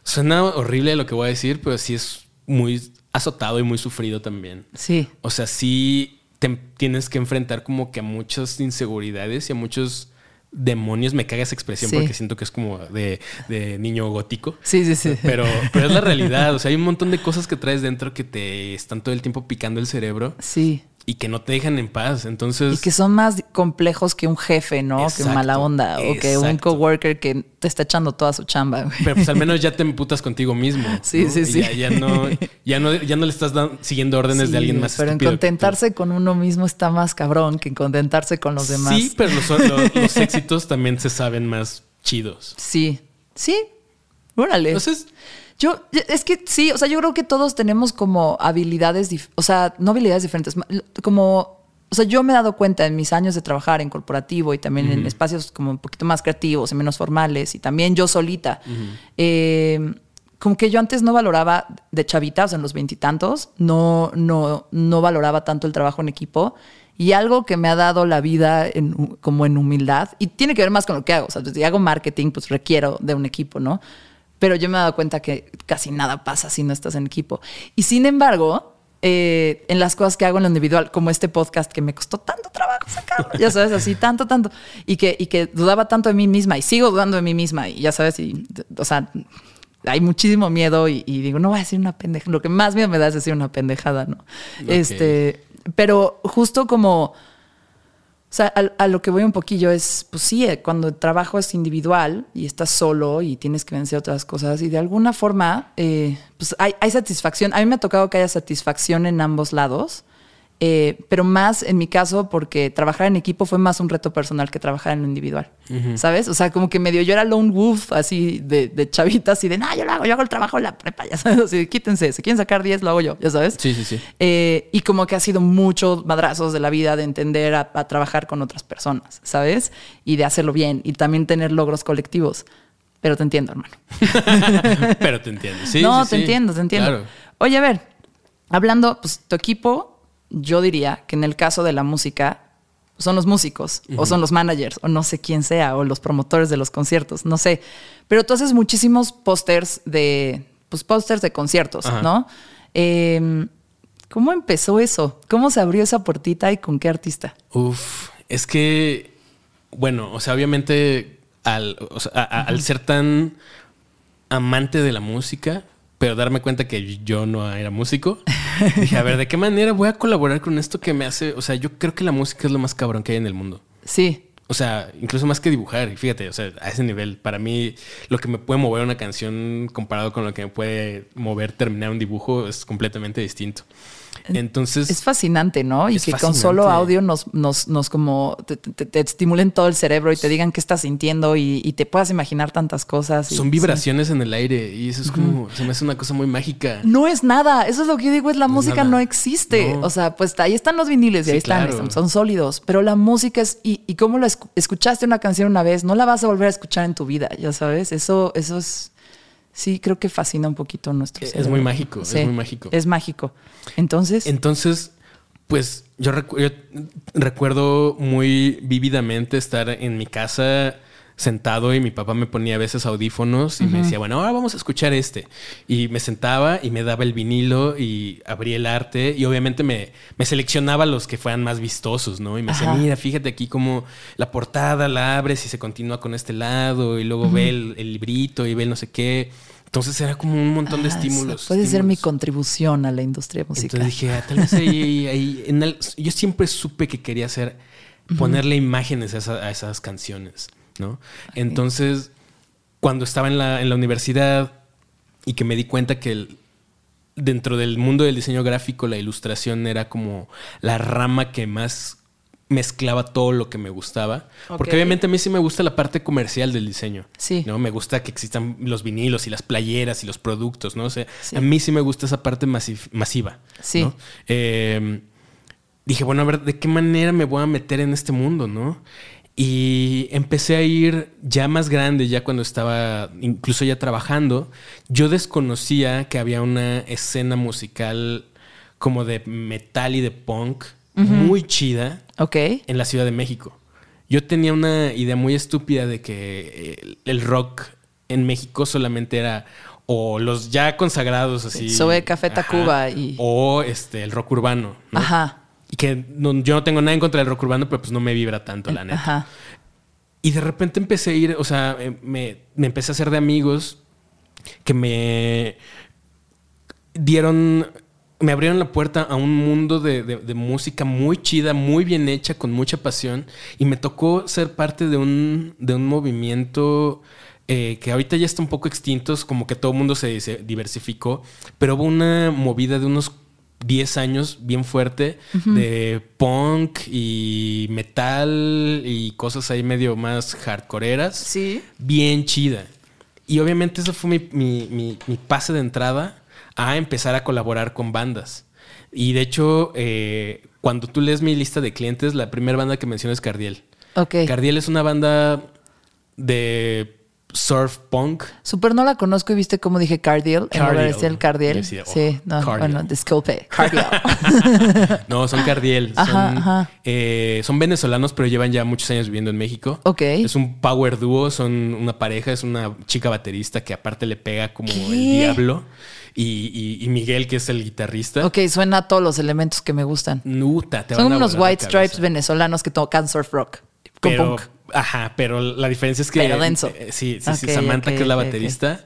suena horrible lo que voy a decir, pero sí es muy azotado y muy sufrido también. Sí. O sea, sí te tienes que enfrentar como que a muchas inseguridades y a muchos demonios. Me caga esa expresión porque siento que es como de, niño gótico. Sí, sí, sí. Pero, *laughs* pero es la realidad. O sea, hay un montón de cosas que traes dentro que te están todo el tiempo picando el cerebro. Sí y que no te dejan en paz. Entonces. Y que son más complejos que un jefe, ¿no? que mala onda. O que un coworker que te está echando toda su chamba. Pero pues al menos ya te emputas contigo mismo. *laughs* Sí, sí, sí. Ya, no, ya, no, ya no le estás siguiendo órdenes de alguien más. Pero en contentarse con uno mismo está más cabrón que en contentarse con los demás. Sí, pero los, los éxitos también se saben más chidos. Sí. Sí. Órale. Entonces. Yo, es que sí, o sea, yo creo que todos tenemos como habilidades, o sea, no habilidades diferentes, como, o sea, yo me he dado cuenta en mis años de trabajar en corporativo y también en espacios como un poquito más creativos y menos formales y también yo solita, eh, como que yo antes no valoraba de chavitas en los veintitantos, no, no, no valoraba tanto el trabajo en equipo. Y algo que me ha dado la vida como en humildad, y tiene que ver más con lo que hago. O sea, si hago marketing, pues requiero de un equipo, ¿no? Pero yo me he dado cuenta que casi nada pasa si no estás en equipo. Y sin embargo, eh, en las cosas que hago en lo individual, como este podcast que me costó tanto trabajo sacarlo, ya sabes, así, tanto, tanto, y que, y que dudaba tanto de mí misma y sigo dudando de mí misma, y ya sabes, y, o sea, hay muchísimo miedo y, y digo, no voy a decir una pendejada. Lo que más miedo me da es decir una pendejada, ¿no? Este, pero justo como sea, a, lo que voy un poquillo es, pues sí, eh, cuando el trabajo es individual y estás solo y tienes que vencer otras cosas y de alguna forma, eh, pues hay, hay, satisfacción. A mí me ha tocado que haya satisfacción en ambos lados. Eh, pero más en mi caso porque trabajar en equipo fue más un reto personal que trabajar en lo individual, ¿sabes? O sea, como que medio yo era lone wolf, así de, de chavita, así de, no, yo lo hago, yo hago el trabajo en la prepa, *laughs* ya sabes, así, quítense, si quieren sacar 10, lo hago yo, ya sabes. Sí, sí, sí. Eh, y como que ha sido muchos madrazos de la vida de entender a, trabajar con otras personas, ¿sabes? Y de hacerlo bien y también tener logros colectivos. Pero te entiendo, hermano. *laughs* pero te entiendo, sí. No, sí, te entiendo, te entiendo. Oye, a ver, hablando, pues tu equipo yo diría que en el caso de la música son los músicos o son los managers o no sé quién sea o los promotores de los conciertos, no sé. Pero tú haces muchísimos pósters de, pues pósters de conciertos, ¿no? Em, ¿Cómo empezó eso? ¿Cómo se abrió esa puertita y con qué artista? Uf, es que, bueno, o sea, obviamente al, al ser tan amante de la música, pero darme cuenta que yo no era músico, dije, a ver, ¿de qué manera voy a colaborar con esto que me hace? O sea, yo creo que la música es lo más cabrón que hay en el mundo. Sí. O sea, incluso más que dibujar. Y fíjate, o sea, a ese nivel, para mí, lo que me puede mover una canción comparado con lo que me puede mover terminar un dibujo es completamente distinto. Entonces. Es fascinante, ¿no? Y que con solo audio nos, nos, nos como te, estimulen todo el cerebro y te digan qué estás sintiendo y, te puedas imaginar tantas cosas. Son vibraciones en el aire y eso es como, se me hace una cosa muy mágica. No es nada. Eso es lo que yo digo, es la música no existe. O sea, pues ahí están los viniles y ahí están, son sólidos. Pero la música es, y, y cómo lo escuchaste una canción una vez, no la vas a volver a escuchar en tu vida, ya sabes. Eso, eso es sí creo que fascina un poquito nuestro Es muy mágico, es muy mágico. Es mágico. Entonces. Entonces, pues yo, recuerdo muy vívidamente estar en mi casa sentado y mi papá me ponía a veces audífonos y me decía, bueno, ahora vamos a escuchar este. Y me sentaba y me daba el vinilo y abría el arte y obviamente me, me seleccionaba los que fueran más vistosos, ¿no? Y me decía, mira, fíjate aquí como la portada la abres y se continúa con este lado y luego ve el, librito y ve el no sé qué. Entonces era como un montón de ah, estímulos. Puede ser mi contribución a la industria musical. Entonces dije, ah, tal vez ahí, yo siempre supe que quería hacer, ponerle imágenes a, esas canciones, ¿no? Entonces, cuando estaba en la, en la universidad y que me di cuenta que dentro del mundo del diseño gráfico la ilustración era como la rama que más mezclaba todo lo que me gustaba. Porque obviamente a mí sí me gusta la parte comercial del diseño. Sí. ¿no? Me gusta que existan los vinilos y las playeras y los productos, ¿no? O sea, a mí sí me gusta esa parte masiva. Sí. Em, dije, bueno, a ver, ¿de qué manera me voy a meter en este mundo, no? Y empecé a ir ya más grande, ya cuando estaba incluso ya trabajando. Yo desconocía que había una escena musical como de metal y de punk muy chida en la Ciudad de México. Yo tenía una idea muy estúpida de que el rock en México solamente era o los ya consagrados así. Sobre Café Tacuba y. O este, el rock urbano. Ajá. Y que yo no tengo nada en contra del rock urbano, pero pues no me vibra tanto, la neta. Ajá. Y de repente empecé a ir, o sea, eh, me, me empecé a hacer de amigos que me dieron me abrieron la puerta a un mundo de, música muy chida, muy bien hecha, con mucha pasión. Y me tocó ser parte de un, de un movimiento eh, que ahorita ya está un poco extinto, como que todo el mundo se, diversificó, pero hubo una movida de unos 10 años bien fuerte de punk y metal y cosas ahí medio más hardcoreeras. Sí. Bien chida. Y obviamente eso fue mi, mi pase de entrada a empezar a colaborar con bandas. Y de hecho, eh, cuando tú lees mi lista de clientes, la primera banda que menciono es Cardiel. Ok. Cardiel es una banda de surf punk. Super no la conozco y viste cómo dije Cardiel. En el Cardiel. Sí, no, bueno, disculpe. Cardiel. *laughs* no, son Cardiel. son, eh, son venezolanos, pero llevan ya muchos años viviendo en México. Ok. Es un power duo, son una pareja, es una chica baterista que aparte le pega como el diablo y, Miguel, que es el guitarrista. Ok, suena a todos los elementos que me gustan. Nuta, te Son unos White Stripes venezolanos que tocan surf rock. Pero, ajá, pero la diferencia es que. Pero denso. Eh, sí, sí, sí. Samantha, que es la baterista.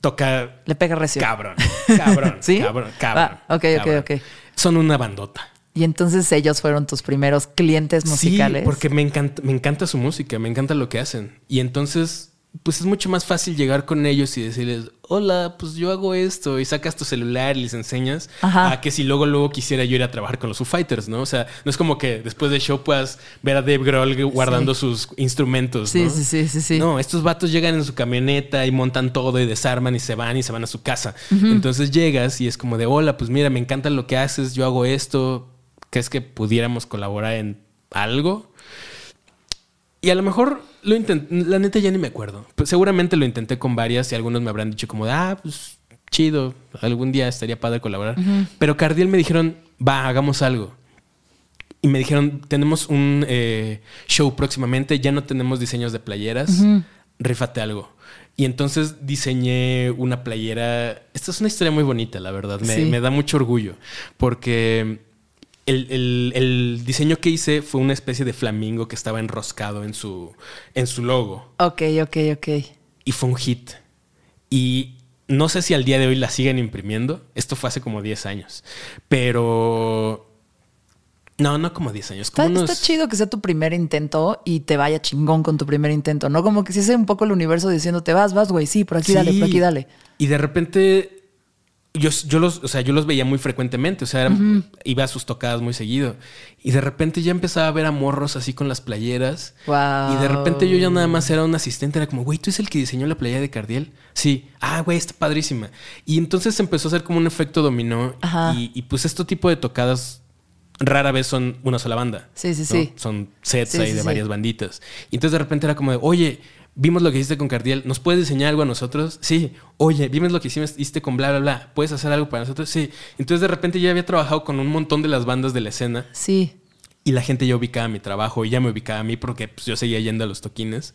toca. Le pega recio. Cabrón. *laughs* Cabrón. ¿Sí? Cabrón. Cabrón. Ah, ok, ok, cabrón. ok. Son una bandota. Y entonces ellos fueron tus primeros clientes musicales. Sí, porque me encanta, me encanta su música, me encanta lo que hacen. Y entonces, pues es mucho más fácil llegar con ellos y decirles, hola, pues yo hago esto, y sacas tu celular y les enseñas. Ajá. A que si luego, luego quisiera yo ir a trabajar con los Foo Fighters, ¿no? O sea, no es como que después del show puedas ver a Dave Grohl guardando sus instrumentos. Sí, ¿no? sí, sí, sí, sí. No, estos vatos llegan en su camioneta y montan todo y desarman y se van y se van a su casa. Entonces llegas y es como de, hola, pues mira, me encanta lo que haces, yo hago esto, ¿crees que pudiéramos colaborar en algo? Y a lo mejor lo intenté, la neta ya ni me acuerdo. Pues seguramente lo intenté con varias y algunos me habrán dicho como de, ah, pues chido, algún día estaría padre colaborar. Pero Cardiel me dijeron, va, hagamos algo. Y me dijeron, tenemos un eh, show próximamente, ya no tenemos diseños de playeras, rífate algo. Y entonces diseñé una playera. Esta es una historia muy bonita, la verdad. Me, Sí. me da mucho orgullo. Porque el, el- el diseño que hice fue una especie de flamingo que estaba enroscado en su, en su logo. Ok, ok, ok. Y fue un hit. Y no sé si al día de hoy la siguen imprimiendo. Esto fue hace como 10 años. Pero. No, no como 10 años. Está, Como unos... está chido que sea tu primer intento y te vaya chingón con tu primer intento, ¿no? Como que si es un poco el universo diciendo, te vas, vas, güey, sí, por aquí dale, por aquí dale. Y de repente. Yo, yo los, o sea, yo los veía muy frecuentemente, o sea, era- iba a sus tocadas muy seguido. Y de repente ya empezaba a ver a morros así con las playeras. Wow. Y de repente yo ya nada más era un asistente, era como, güey, ¿tú es el que diseñó la playera de Cardiel? Sí, ah, güey, está padrísima. Y entonces empezó a hacer como un efecto dominó. Ajá. Y, y pues este tipo de tocadas rara vez son una sola banda. Sí, sí, ¿no? sí. Son sets Sí, ahí sí, de sí. varias banditas. Y entonces de repente era como de, oye, vimos lo que hiciste con Cardiel, ¿nos puedes diseñar algo a nosotros? Sí. Oye, vimos lo que hiciste con bla, bla, bla, ¿puedes hacer algo para nosotros? Sí. Entonces de repente yo ya había trabajado con un montón de las bandas de la escena Sí. y la gente ya ubicaba mi trabajo y ya me ubicaba a mí porque pues, yo seguía yendo a los toquines.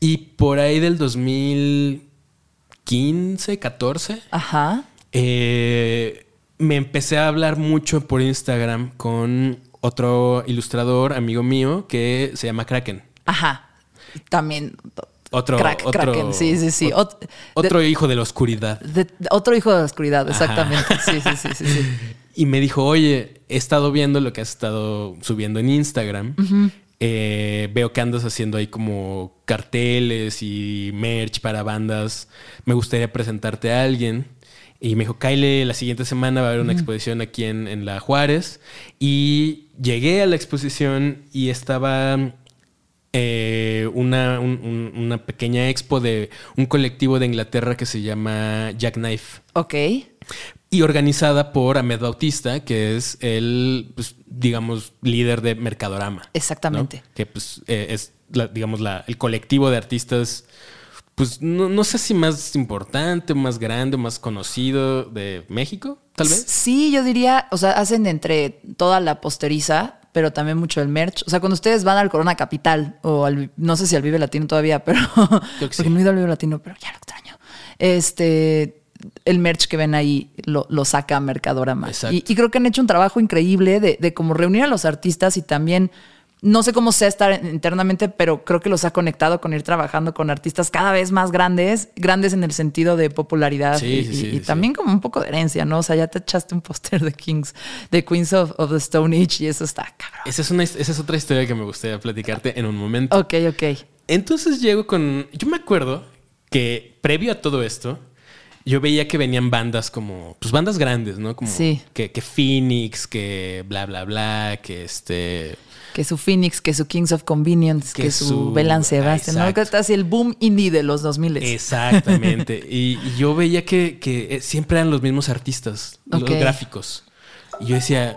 Y por ahí del 2015, 14, Ajá. eh, me empecé a hablar mucho por Instagram con otro ilustrador, amigo mío, que se llama Kraken. Ajá. También. Otro, Crack, otro, Kraken, sí, sí, sí. ot- Ot- otro hijo de la oscuridad. De- otro hijo de la oscuridad, exactamente. Sí, sí, sí, sí, sí. *laughs* Y me dijo, oye, he estado viendo lo que has estado subiendo en Instagram. Eh, veo que andas haciendo ahí como carteles y merch para bandas. Me gustaría presentarte a alguien. Y me dijo, Kyle, la siguiente semana va a haber una exposición aquí en, en La Juárez. Y llegué a la exposición y estaba eh, una, un- un- una pequeña expo de un colectivo de Inglaterra que se llama Jackknife Ok. y organizada por Ahmed Bautista, que es el, pues, digamos, líder de Mercadorama. ¿no? Exactamente. Que pues eh, es, la- digamos, la, el colectivo de artistas, pues no, no sé si más importante, más grande, más conocido de México, tal vez. Sí, yo diría, o sea, hacen entre toda la posteriza, pero también mucho el merch. O sea, cuando ustedes van al Corona Capital o al, no sé si al Vive Latino todavía, *laughs* pero que porque no he ido al Vive Latino, pero ya lo extraño. Este, el merch que ven ahí lo, lo saca Mercadorama. Exacto. Y, y creo que han hecho un trabajo increíble de, de como reunir a los artistas y también no sé cómo sea estar internamente, pero creo que los ha conectado con ir trabajando con artistas cada vez más grandes, grandes en el sentido de popularidad Sí, y, sí, y- sí, y sí. también como un poco de herencia, ¿no? O sea, ya te echaste un póster de Kings, de Queens of, of the Stone Age y eso está cabrón. Esa es, una, esa es otra historia que me gustaría platicarte en un momento. Ok, ok. Entonces llego con. Yo me acuerdo que previo a todo esto, yo veía que venían bandas como. Pues bandas grandes, ¿no? Como Sí. que, que Phoenix, que bla, bla, bla, que este. Que su Phoenix, que su Kings of Convenience, que, Que su, Belan Sebastian, ¿no? Que está así el boom indie de los 2000. Exactamente. *laughs* y, y yo veía que, que, eh, siempre eran los mismos artistas, los gráficos. Y yo decía.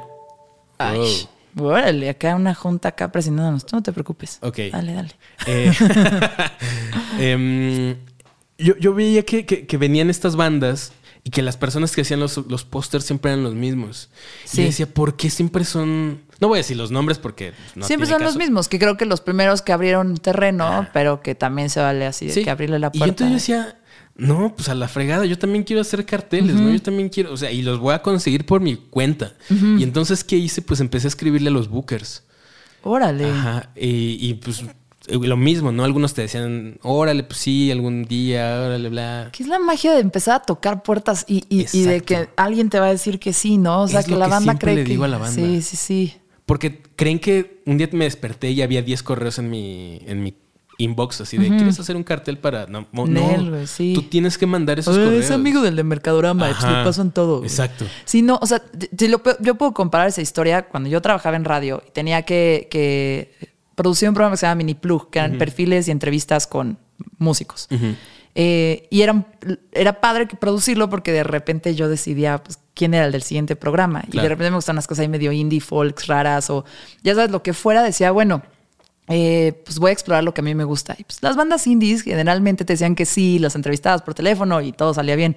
Ay, "Wow". órale, acá una junta acá presionándonos. Tú no te preocupes. Ok. Dale, dale. Eh, *laughs* em, yo, yo veía que, que- que venían estas bandas y que las personas que hacían los, los pósters siempre eran los mismos. Y Sí. yo decía, ¿por qué siempre son.? No voy a decir los nombres porque no Siempre tiene son los mismos, que creo que los primeros que abrieron terreno, Ah. pero que también se vale así de Sí. que abrirle la Y puerta. entonces yo decía, no, pues a la fregada, yo también quiero hacer carteles, ¿no? Yo también quiero, o sea, y los voy a conseguir por mi cuenta. Y entonces, ¿qué hice? Pues empecé a escribirle a los bookers. Órale. Ajá. Y, y, pues eh, lo mismo, ¿no? Algunos te decían, órale, pues sí, algún día, órale, bla. Que es la magia de empezar a tocar puertas y, y- y de que alguien te va a decir que sí, ¿no? O sea, Es que lo la que banda cree le que... a la banda. Sí, sí, sí. Porque creen que un día me desperté y había 10 correos en mi, en mi inbox, así de, ¿quieres hacer un cartel para...? No, no, Nel, sí. tú tienes que mandar esos correos. Es amigo del de Mercadorama, le pasan todo. exacto. Sí, no, o sea, pe- yo puedo comparar esa historia cuando yo trabajaba en radio y tenía que, que producir un programa que se llama Mini Plug, que eran perfiles y entrevistas con músicos. Eh, y era, era padre que producirlo porque de repente yo decidía pues, quién era el del siguiente programa. Y Claro. de repente me gustan las cosas ahí medio indie, folks, raras o ya sabes, lo que fuera, decía, bueno, eh, pues voy a explorar lo que a mí me gusta. Y pues las bandas indies generalmente te decían que sí, las entrevistabas por teléfono y todo salía bien.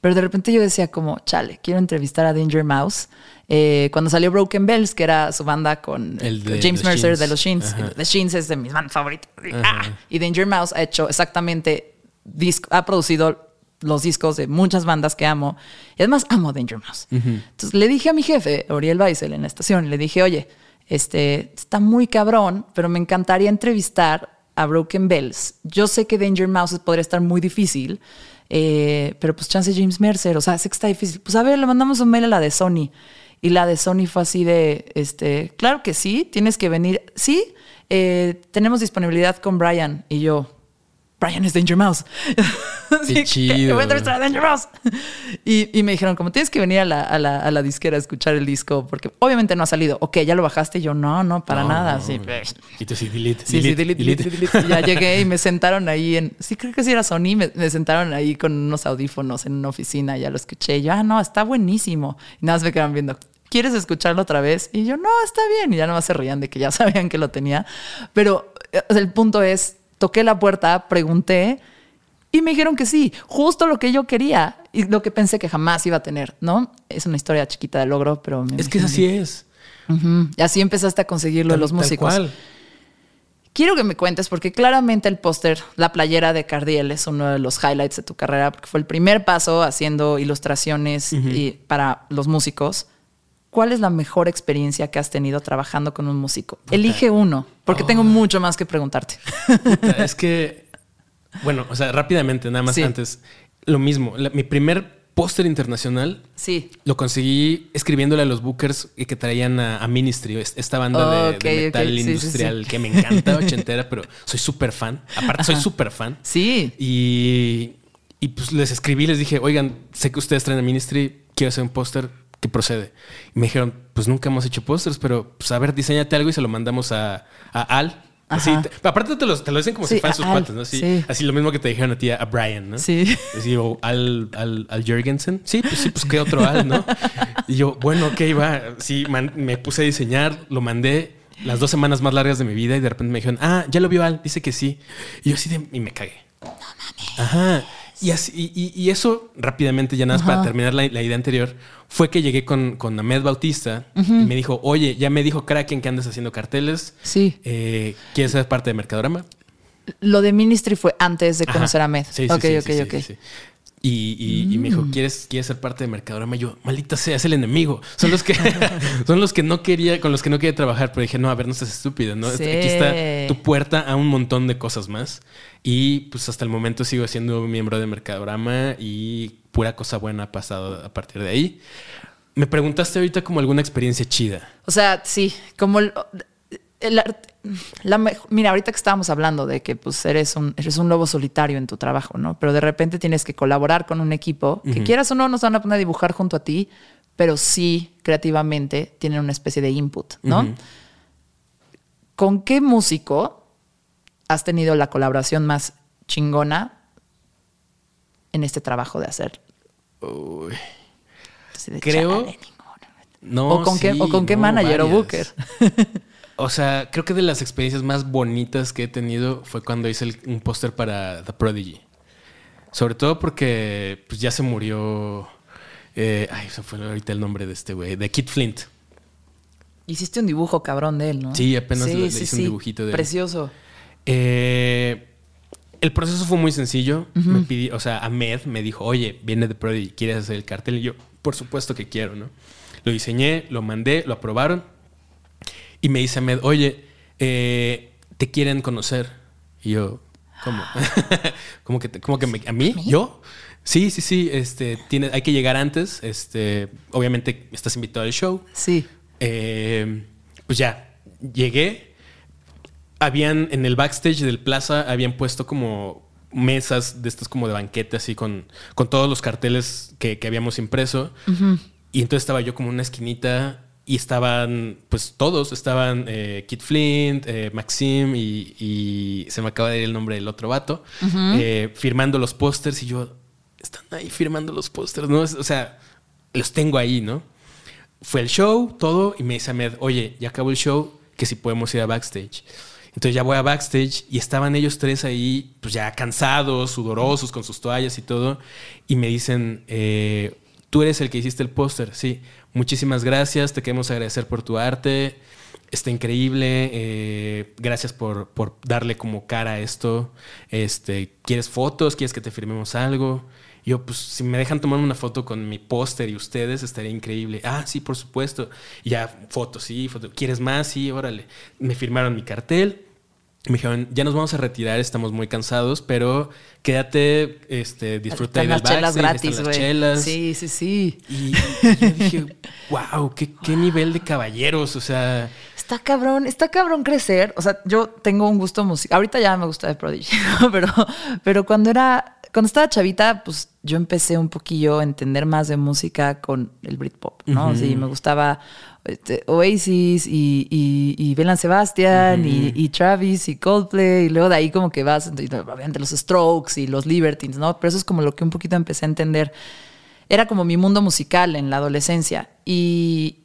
Pero de repente yo decía como, chale, quiero entrevistar a Danger Mouse. Eh, cuando salió Broken Bells, que era su banda con, El de con James Mercer de los. Ajá. The Sheens es de mis bandas favoritas. Y. Y Danger Mouse ha hecho exactamente, ha producido los discos de muchas bandas que amo. Y además amo Danger Mouse. Entonces le dije a mi jefe, Oriel Weissel, en la estación, le dije, oye, este, está muy cabrón, pero me encantaría entrevistar a Broken Bells. Yo sé que Danger Mouse podría estar muy difícil, eh, pero pues chance James Mercer, o sea, sé que está difícil. Pues a ver, le mandamos un mail a la de Sony. Y la de Sony fue así de, este, claro que sí, tienes que venir. Sí, eh, tenemos disponibilidad con Brian. Y yo, Brian es Danger Mouse. *laughs* Que, chido. Voy a entrevistar a Danger Mouse. Y, y me dijeron, como tienes que venir a la, a, la, a la disquera a escuchar el disco, porque obviamente no ha salido. Ok, ya lo bajaste. Y yo, no, no, para No, nada. no. Sí, Y tú sí, delete, Sí, sí, delete, delete, delete. delete, delete. Ya llegué y me sentaron ahí en. Sí, creo que sí era Sony. Me, me sentaron ahí con unos audífonos en una oficina. Ya lo escuché. Y yo, ah, no, está buenísimo. Y nada más me quedaban viendo. ¿Quieres escucharlo otra vez? Y yo, no, está bien. Y ya nomás se reían de que ya *laughs* sabían que lo tenía. Pero eh, el punto es: toqué la puerta, pregunté. Y me dijeron que sí, justo lo que yo quería y lo que pensé que jamás iba a tener, ¿no? Es una historia chiquita de logro, pero... me Es que así es. Ujú. Y así empezaste a conseguirlo de Tal- los tal músicos. cual. Quiero que me cuentes, porque claramente el póster, la playera de Cardiel es uno de los highlights de tu carrera, porque fue el primer paso haciendo ilustraciones y para los músicos. ¿Cuál es la mejor experiencia que has tenido trabajando con un músico? Elige uno, porque Oh. tengo mucho más que preguntarte. Puta, *laughs* es que, bueno, o sea, rápidamente, nada más Sí. antes, lo mismo. La- mi primer póster internacional Sí. lo conseguí escribiéndole a los bookers y que traían a, a Ministry, es- esta banda de- Ok, de, ok, metal sí, industrial que me encanta, *laughs* ochentera, pero soy súper fan. Aparte, soy súper fan. Sí. Y, y pues les escribí, les dije, oigan, sé que ustedes traen a Ministry, quiero hacer un póster que procede. Y me dijeron, pues nunca hemos hecho pósters, pero pues a ver, diseñate algo y se lo mandamos a, a Al. Así, te- aparte te lo, te lo dicen como Sí, si fueran sus cuates, ¿no? Así, sí. así lo mismo que te dijeron a ti, a Brian, ¿no? Sí. *laughs* Así, o al, al, al Jürgensen. Sí, pues sí, pues qué otro Al, ¿no? Y yo, bueno, ok, va. Sí, man- me puse a diseñar, lo mandé las dos semanas más largas de mi vida y de repente me dijeron, ah, ya lo vio Al, dice que sí. Y yo así de, y me cagué. Ajá. Y, así, y, eso rápidamente, ya nada más para terminar la, la idea anterior, fue que llegué con, con Ahmed Bautista y me dijo, oye, ya me dijo Kraken que andas haciendo carteles. Sí. Eh, ¿Quieres ser parte de Mercadorama? Lo de Ministry fue antes de conocer Ajá. a Med. Sí, sí, sí, sí, sí. Y, y- y me dijo, ¿quieres, ¿quieres ser parte de Mercadorama? Y yo, maldita sea, es el enemigo. Son los que *laughs* son los que no quería, con los que no quería trabajar. Pero dije, no, a ver, no seas estúpido, ¿no? Sí. Aquí está tu puerta a un montón de cosas más. Y pues hasta el momento sigo siendo miembro de Mercadorama y pura cosa buena ha pasado a partir de ahí. Me preguntaste ahorita como alguna experiencia chida. O sea, sí, como el, la mira, ahorita que estábamos hablando de que pues eres un, eres un lobo solitario en tu trabajo, ¿no? Pero de repente tienes que colaborar con un equipo que quieras o no, no se van a poner a dibujar junto a ti, pero sí creativamente tienen una especie de input, ¿no? ¿Con qué músico has tenido la colaboración más chingona en este trabajo de hacer? Uy. De, Creo-. No, o con qué, o con qué no, manager o booker. *laughs* O sea, creo que de las experiencias más bonitas que he tenido fue cuando hice el- un póster para The Prodigy. Sobre todo porque pues, ya se murió. eh, ay, se fue ahorita el nombre de este güey, de Kid Flint. Hiciste un dibujo cabrón de él, ¿no? Sí, apenas le- le hice un dibujito de él. Precioso. Eh, el proceso fue muy sencillo. Me pidió, o sea, Ahmed me dijo, oye, viene The Prodigy, ¿quieres hacer el cartel? Y yo, por supuesto que quiero, ¿no? Lo diseñé, lo mandé, lo aprobaron. Y me dice Ahmed, oye, eh, te quieren conocer. Y yo, ¿cómo? *laughs* ¿Cómo que, como que me, a mí? ¿Yo? Sí, sí, sí. Este, tiene, hay que llegar antes. Este, obviamente estás invitado al show. Sí. Eh, pues ya, llegué. Habían en el backstage del plaza, habían puesto como mesas de estas como de banquete, así con, con todos los carteles que, que habíamos impreso. Y entonces estaba yo como en una esquinita y estaban, pues todos, estaban eh, Kit Flint, eh, Maxim y, y, se me acaba de ir el nombre del otro vato, eh, firmando los pósters y yo, están ahí firmando los pósters, ¿no? O sea, los tengo ahí, ¿no? Fue el show, todo, y me dice Ahmed, oye, ya acabó el show, que si podemos ir a backstage. Entonces ya voy a backstage y estaban ellos tres ahí, pues ya cansados, sudorosos, con sus toallas y todo, y me dicen, tú eres el que hiciste el póster, sí, muchísimas gracias, te queremos agradecer por tu arte, está increíble, eh, gracias por, por, darle como cara a esto, este, ¿quieres fotos? ¿Quieres que te firmemos algo? Yo, pues, si me dejan tomar una foto con mi póster y ustedes, estaría increíble. Ah, sí, por supuesto. ya, fotos, sí, fotos. ¿Quieres más? Sí, órale. Me firmaron mi cartel. Me dijeron, ya nos vamos a retirar, estamos muy cansados, pero quédate, este, disfruta del las chelas gratis, chelas. Sí, sí, sí. Y, y yo dije, *laughs* wow, qué, qué nivel de caballeros, o sea... Está cabrón, está cabrón crecer. O sea, yo tengo un gusto musical. Ahorita ya me gusta de Prodigy, *laughs* pero, pero cuando era cuando estaba chavita, pues yo empecé un poquillo a entender más de música con el Britpop, ¿no? Sí, me gustaba este, Oasis y, y, y Belan Sebastian y, Travis y Coldplay y luego de ahí como que vas, obviamente los Strokes y los Libertines, ¿no? Pero eso es como lo que un poquito empecé a entender. Era como mi mundo musical en la adolescencia y,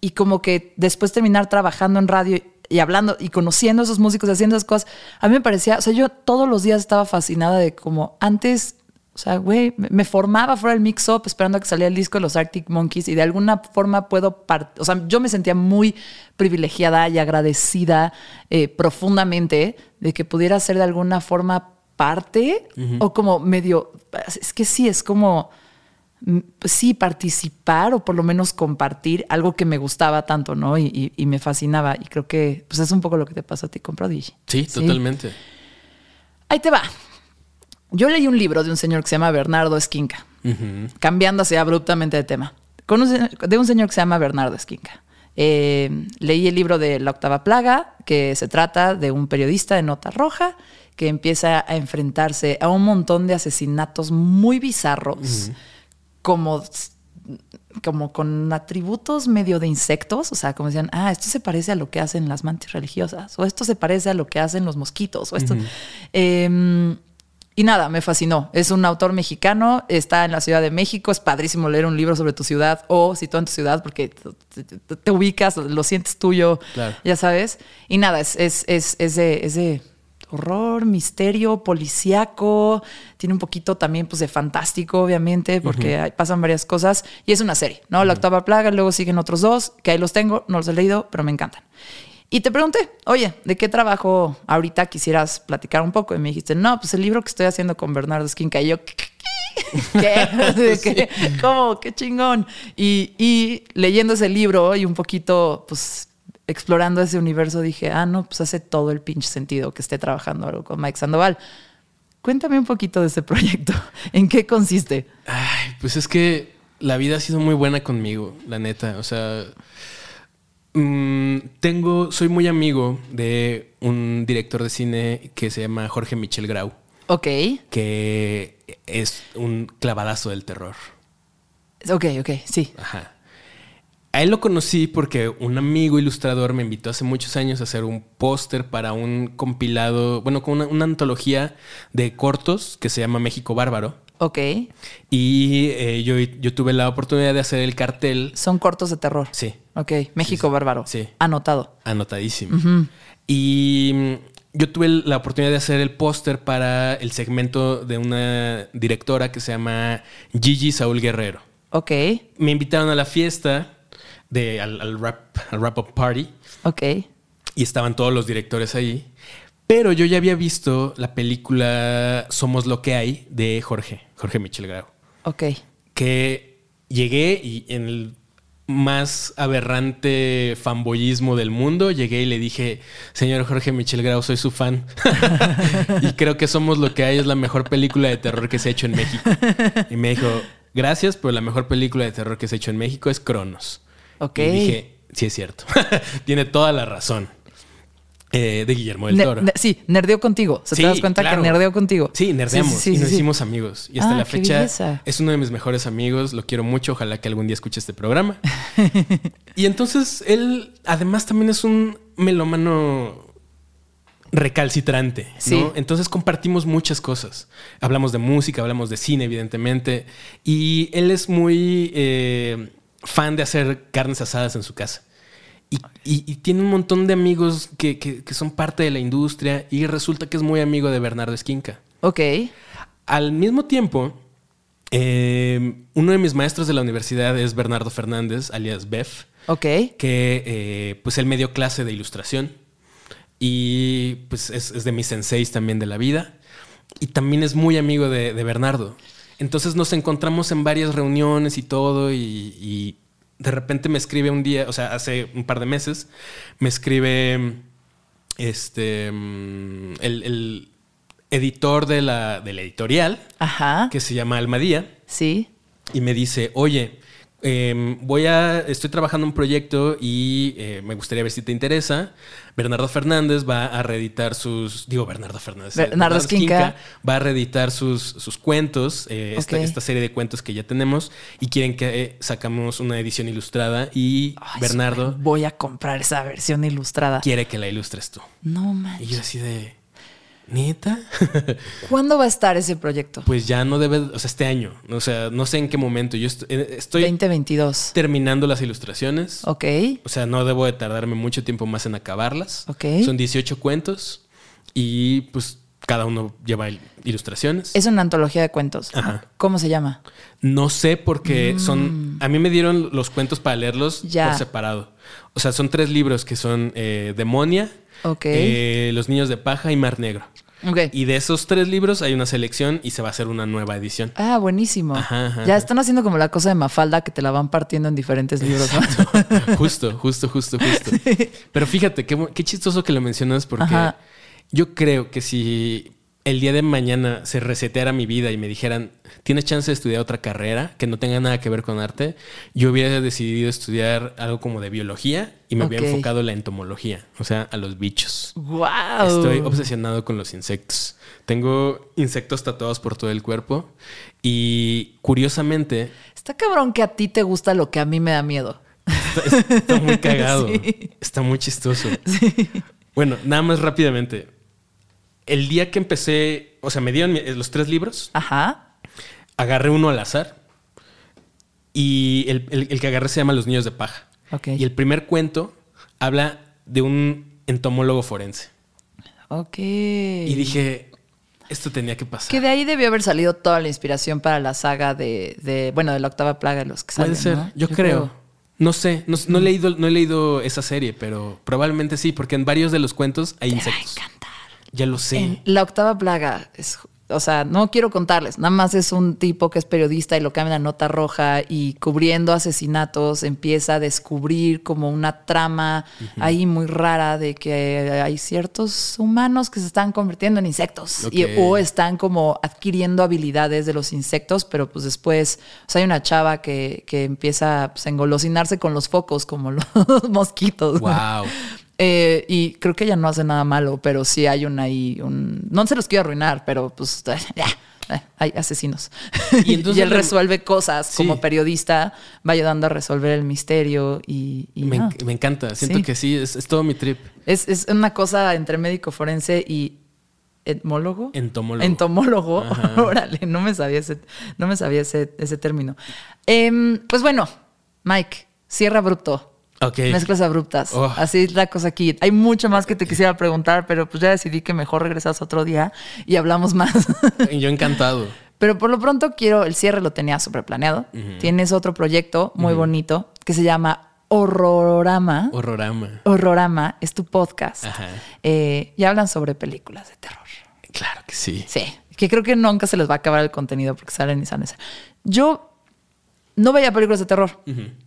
y como que después terminar trabajando en radio y hablando y conociendo a esos músicos, haciendo esas cosas, a mí me parecía, o sea, yo todos los días estaba fascinada de como antes, o sea, güey, me formaba fuera del mix-up esperando a que saliera el disco de los Arctic Monkeys y de alguna forma puedo, o sea, yo me sentía muy privilegiada y agradecida eh, profundamente de que pudiera ser de alguna forma parte o como medio, es que sí, es como sí, participar o por lo menos compartir algo que me gustaba tanto, ¿no? Y, me fascinaba. Y creo que pues es un poco lo que te pasó a ti con Prodigy. Sí, totalmente. Ahí te va. Yo leí un libro de un señor que se llama Bernardo Esquinca, cambiando así abruptamente de tema, de un señor que se llama Bernardo Esquinca. Eh, leí el libro de La Octava Plaga, que se trata de un periodista de nota roja que empieza a enfrentarse a un montón de asesinatos muy bizarros como, como con atributos medio de insectos, o sea, como decían, ah, esto se parece a lo que hacen las mantis religiosas, o esto se parece a lo que hacen los mosquitos, o esto... Em, y nada, me fascinó. Es un autor mexicano, está en la Ciudad de México, es padrísimo leer un libro sobre tu ciudad o situado en tu ciudad porque te, ubicas, lo sientes tuyo, ya sabes. Y nada, es, es, es, es de horror, misterio, policíaco, tiene un poquito también pues de fantástico, obviamente, porque pasan varias cosas y es una serie, ¿no? La octava plaga, luego siguen otros dos, que ahí los tengo, no los he leído, pero me encantan. Y te pregunté, oye, ¿de qué trabajo ahorita quisieras platicar un poco? Y me dijiste, no, pues el libro que estoy haciendo con Bernardo Esquinca. Y yo, ¿qué? ¿Qué? *laughs* *laughs* ¿Cómo? ¡Qué chingón! Y, y leyendo ese libro y un poquito, pues explorando ese universo dije, ah, no, pues hace todo el pinche sentido que esté trabajando algo con Mike Sandoval. Cuéntame un poquito de ese proyecto. *laughs* ¿En qué consiste? Ay, pues es que la vida ha sido muy buena conmigo, la neta. O sea, mm, tengo, soy muy amigo de un director de cine que se llama Jorge Michel Grau. Ok. Que es un clavadazo del terror. Ok, ok, sí. Ajá. A él lo conocí porque un amigo ilustrador me invitó hace muchos años a hacer un póster para un compilado, bueno, con una, antología de cortos que se llama México Bárbaro. Ok. Y eh, yo, yo, tuve la oportunidad de hacer el cartel. Son cortos de terror. Sí. Ok. México Bárbaro. Sí. Anotado. Anotadísimo. Y mm, yo tuve la oportunidad de hacer el póster para el segmento de una directora que se llama Gigi Saúl Guerrero. Ok. Me invitaron a la fiesta de, al, rap, al rap up party. Ok. Y estaban todos los directores ahí. Pero yo ya había visto la película Somos lo que hay de Jorge, Jorge Michel Grau. Ok. Que llegué y en el más aberrante fanboyismo del mundo. Llegué y le dije, señor Jorge Michel Grau, soy su fan. *laughs* y creo que Somos lo que hay es la mejor película de terror que se ha hecho en México. Y me dijo, gracias, pero la mejor película de terror que se ha hecho en México es Cronos. Ok. Y dije, sí es cierto. *laughs* Tiene toda la razón. Eh, de Guillermo del Toro. ne- sí, nerdeo contigo. ¿Se Sí, te das cuenta claro. que nerdeo contigo? Sí, nerdeamos Sí, sí, y nos hicimos amigos. Y hasta Ah, la fecha belleza. es uno de mis mejores amigos. Lo quiero mucho. Ojalá que algún día escuche este programa. *laughs* y entonces él, además, también es un melómano recalcitrante. ¿no? Sí. Entonces compartimos muchas cosas. Hablamos de música, hablamos de cine, evidentemente. Y él es muy eh, fan de hacer carnes asadas en su casa. Y, y- y tiene un montón de amigos que, que- que son parte de la industria y resulta que es muy amigo de Bernardo Esquinca. Ok. Al mismo tiempo, eh, uno de mis maestros de la universidad es Bernardo Fernández, alias Bef, Ok. que eh, pues él me dio clase de ilustración y pues es, es de mis senseis también de la vida y también es muy amigo de, de Bernardo. Entonces nos encontramos en varias reuniones y todo y, y de repente me escribe un día, o sea, hace un par de meses, me escribe este mm, el, el editor de la, de la editorial Ajá. que se llama Almadía Sí. y me dice, oye, em, voy a, estoy trabajando en un proyecto y eh, me gustaría ver si te interesa. Bernardo Fernández va a reeditar sus, digo Bernardo Fernández, eh, Bernardo Esquinca. va a reeditar sus, sus cuentos, eh, esta, serie de cuentos que ya tenemos y quieren que eh, sacamos una edición ilustrada y Ay, Bernardo. Voy a comprar esa versión ilustrada. quiere que la ilustres tú. No Y manches. yo así de, ¿neta? *laughs* ¿Cuándo va a estar ese proyecto? pues ya no debe, o sea, este año, o sea, no sé en qué momento. Yo eh, estoy 2022. terminando las ilustraciones. Ok. O sea, no debo de tardarme mucho tiempo más en acabarlas. Ok. Son 18 cuentos y pues cada uno lleva il- ilustraciones. Es una antología de cuentos. Ajá. ¿Cómo se llama? No sé porque son... A mí me dieron los cuentos para leerlos Mm. Ya. por separado. O sea, son tres libros que son eh, Demonia, Ok. eh, Los Niños de Paja y Mar Negro. Ok. Y de esos tres libros hay una selección y se va a hacer una nueva edición. Ah, buenísimo. Ajá, ajá, ya están haciendo como la cosa de Mafalda que te la van partiendo en diferentes libros, ¿no? *laughs* justo, justo, justo, justo. Pero fíjate, qué, chistoso que lo mencionas porque Ajá. yo creo que si el día de mañana se reseteara mi vida y me dijeran, tienes chance de estudiar otra carrera que no tenga nada que ver con arte, yo hubiera decidido estudiar algo como de biología y me Ok. hubiera enfocado en la entomología, o sea, a los bichos. ¡Wow! Estoy obsesionado con los insectos. Tengo insectos tatuados por todo el cuerpo y curiosamente Está cabrón que a ti te gusta lo que a mí me da miedo. Está, está muy *laughs* cagado. Sí. Está muy chistoso. Bueno, nada más rápidamente. El día que empecé, o sea, me dieron los tres libros, Ajá. agarré uno al azar y el, el- el que agarré se llama Los Niños de Paja. Ok. Y el primer cuento habla de un entomólogo forense. Ok. Y dije, esto tenía que pasar. Que de ahí debió haber salido toda la inspiración para la saga de, de bueno, de la octava plaga de los que Puede salen, ser, ¿no? yo, creo. No sé, no, no he leído, no he leído esa serie, pero probablemente sí, porque en varios de los cuentos hay Te va a insectos. Ya lo sé. En la octava plaga es, o sea, no quiero contarles, nada más es un tipo que es periodista y lo cambia en la nota roja y cubriendo asesinatos empieza a descubrir como una trama ahí muy rara de que hay ciertos humanos que se están convirtiendo en insectos y- o están como adquiriendo habilidades de los insectos, pero pues después, o sea, hay una chava que, que empieza pues, a engolosinarse con los focos como *laughs* los mosquitos. Wow. Eh, y creo que ella no hace nada malo, pero sí hay un ahí, un... No se los quiero arruinar, pero pues ya, *laughs* eh, hay asesinos. Y *laughs* Y, entonces él resuelve cosas Sí. como periodista, va ayudando a resolver el misterio y... y Me, encanta. Siento Sí. que sí, es, es todo mi trip. es, es una cosa entre médico forense y etmólogo. Entomólogo. Entomólogo. *laughs* Órale, no me sabía ese, no me sabía ese, ese término. Em, pues bueno, Mike, cierra abrupto. Ok. Mezclas abruptas. Oh. Así es la cosa aquí. Hay mucho más que te quisiera preguntar, pero pues ya decidí que mejor regresas otro día y hablamos más. Yo encantado. *laughs* pero por lo pronto quiero, el cierre lo tenía súper planeado. Tienes otro proyecto muy bonito que se llama Horrorama. Horrorama. Horrorama es tu podcast. Ajá. Eh, y hablan sobre películas de terror. Claro que sí. Sí, que creo que nunca se les va a acabar el contenido porque salen y salen. Yo no veía películas de terror.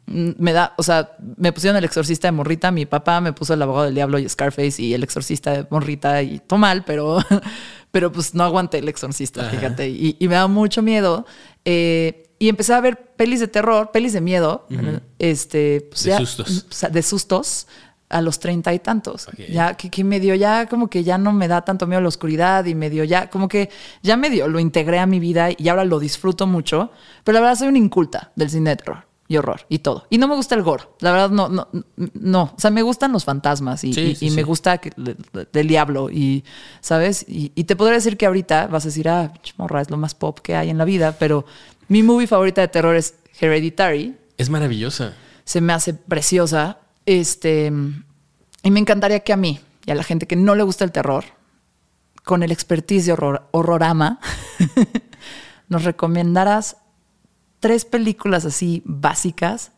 Mm, Me da, o sea, me pusieron el exorcista de morrita, mi papá me puso el abogado del diablo y Scarface y el exorcista de morrita y todo mal, pero, *laughs* pero pues no aguanté el exorcista, fíjate, y, y me da mucho miedo. Eh, y empecé a ver pelis de terror, pelis de miedo, este, pues De ya- sustos. o sea, de sustos a los treinta y tantos. Ya que, que medio ya como que ya no me da tanto miedo la oscuridad y medio ya, como que ya medio lo integré a mi vida y ahora lo disfruto mucho. Pero la verdad soy una inculta del cine de terror y horror y todo. Y no me gusta el gore. La verdad no, no, no. O sea, me gustan los fantasmas y, Sí, y- sí, y me gusta que- le- le- del diablo y, ¿sabes? Y, y te podría decir que ahorita vas a decir, ah, morra, es lo más pop que hay en la vida, pero mi movie favorita de terror es Hereditary Es maravillosa. se me hace preciosa. Este, y me encantaría que a mí y a la gente que no le gusta el terror, con el expertise de horror, Horrorama, *laughs* nos recomendaras tres películas así básicas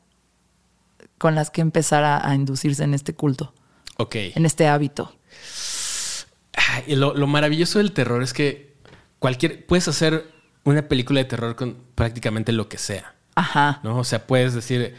con las que empezar a, a inducirse en este culto, Ok. en este hábito. Ay, lo, lo maravilloso del terror es que cualquier. Puedes hacer una película de terror con prácticamente lo que sea. Ajá. ¿No? O sea, puedes decir.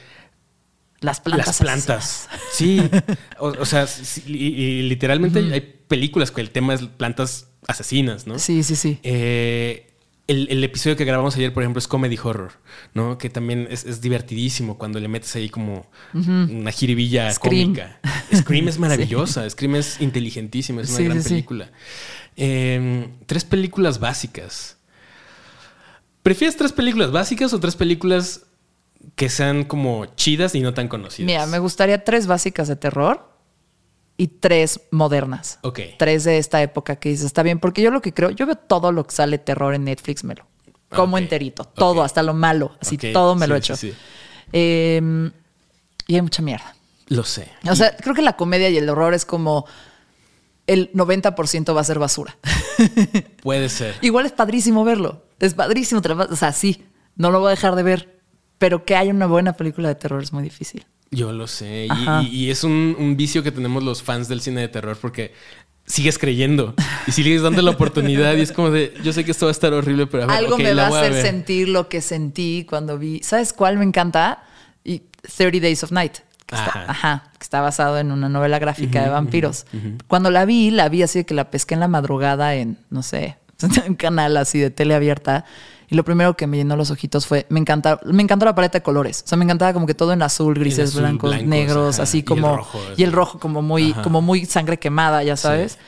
Las plantas. las plantas. Sí. *laughs* O, o sea, sí, y, y literalmente hay películas que el tema es plantas asesinas, ¿no? Sí, sí, sí. Eh, el, el episodio que grabamos ayer, por ejemplo, es comedy horror, ¿no? Que también es, es divertidísimo cuando le metes ahí como una jiribilla Scream. cómica. Scream es *laughs* maravillosa, Scream es inteligentísima, es una Sí, gran sí. película. Eh, tres películas básicas. ¿Prefieres tres películas básicas o tres películas que sean como chidas y no tan conocidas? Mira, me gustaría tres básicas de terror y tres modernas. Ok. Tres de esta época que dices, está bien, porque yo lo que creo, yo veo todo lo que sale terror en Netflix, me lo como Ok. enterito, todo, hasta lo malo, así todo me lo he sí, hecho. sí. Eh, y hay mucha mierda. Lo sé. O sea, creo que la comedia y el horror es como el 90% va a ser basura. *laughs* Puede ser. Igual es padrísimo verlo. Es padrísimo. O sea, sí, no lo voy a dejar de ver. Pero que haya una buena película de terror es muy difícil. Yo lo sé. Y, Ajá. y- y es un, un vicio que tenemos los fans del cine de terror porque sigues creyendo y sigues dando la oportunidad y es como de, yo sé que esto va a estar horrible, pero a ver, Algo me va a hacer sentir lo que sentí cuando vi. ¿Sabes cuál me encanta? Y 30 Days of Night. Que está, Ajá. ajá, que está basado en una novela gráfica de vampiros. Cuando la vi, la vi así de que la pesqué en la madrugada en, no sé, *laughs* un canal así de tele abierta. Y lo primero que me llenó los ojitos fue, me encanta, me encantó la paleta de colores. O sea, me encantaba como que todo en azul, grises, azul, blancos, blancos, negros, ajá. así Y el como. rojo, y el rojo como muy, Ajá. como muy sangre quemada, ya sabes.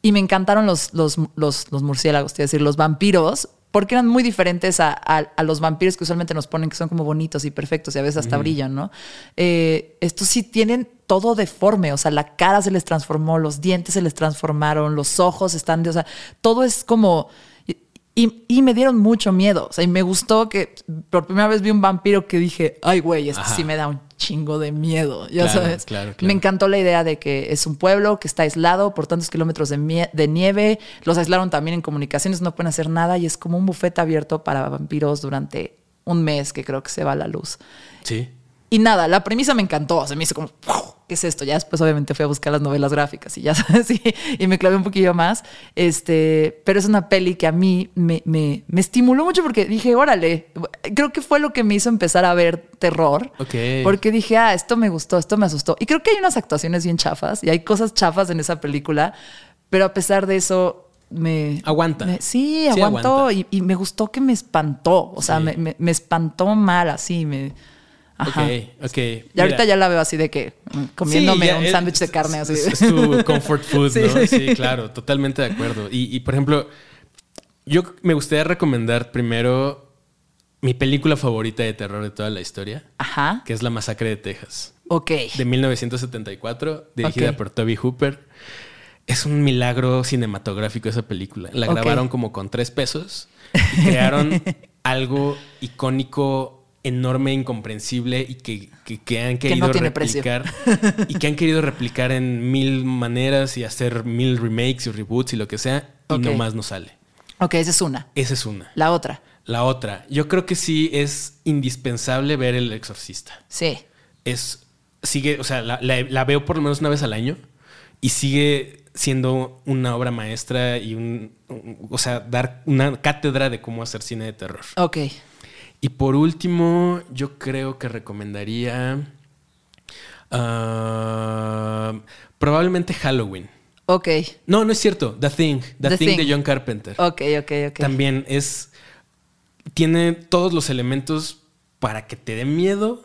Y me encantaron los, los, los, los murciélagos, te iba a decir, los vampiros, porque eran muy diferentes a, a- a los vampiros que usualmente nos ponen, que son como bonitos y perfectos y a veces hasta brillan, ¿no? Eh, estos sí tienen todo deforme, o sea, la cara se les transformó, los dientes se les transformaron, los ojos están, de, o sea, todo es como... Y, y me dieron mucho miedo. O sea, y me gustó que por primera vez vi un vampiro que dije, ay, güey, este Ajá. sí me da un chingo de miedo. Ya Claro, sabes. claro, claro. Me encantó la idea de que es un pueblo que está aislado por tantos kilómetros de, nieve. Los aislaron también en comunicaciones, no pueden hacer nada y es como un bufete abierto para vampiros durante un mes que creo que se va a la luz. Sí. Y nada, la premisa me encantó. Se me hizo como, "Wow, ¿qué es esto? Ya después, obviamente, fui a buscar las novelas gráficas y ya *laughs* sabes, y, y me clavé un poquillo más. Este, pero es una peli que a mí me, me, me estimuló mucho porque dije, órale, creo que fue lo que me hizo empezar a ver terror. Ok. Porque dije, ah, esto me gustó, esto me asustó. Y creo que hay unas actuaciones bien chafas y hay cosas chafas en esa película, pero a pesar de eso. Me, Aguanta. me- sí, Sí, aguantó aguanta. y, y me gustó que me espantó. O sea, Sí. me- me espantó mal así. Me, Ajá. Ok, ok. Y ahorita ya la veo así de que mm, comiéndome Sí, ya un sándwich de carne así. Es, es tu *laughs* comfort food, Sí, ¿no? sí. Claro, totalmente de acuerdo. Y, y, por ejemplo, yo me gustaría recomendar primero mi película favorita de terror de toda la historia, Ajá. que es La Masacre de Texas, Ok. de 1974, dirigida por Toby Hooper. Es un milagro cinematográfico esa película. La grabaron como con tres pesos y crearon *laughs* algo icónico, enorme, incomprensible y que, que- que han Que querido no replicar y que han querido replicar en mil maneras y hacer mil remakes y reboots y lo que sea y Ok. nomás no sale. Ok, esa es una. Esa es una. La otra. La otra, yo creo que sí es indispensable ver El Exorcista. Sí. Es, sigue, o sea, la, la- la veo por lo menos una vez al año y sigue siendo una obra maestra y un, un- o sea, dar una cátedra de cómo hacer cine de terror. Ok. Y por último, yo creo que recomendaría ah, probablemente Halloween. Ok. No, no es cierto. The Thing. The, The Thing, Thing. de John Carpenter. Ok, ok, ok. También es. Tiene todos los elementos para que te dé miedo,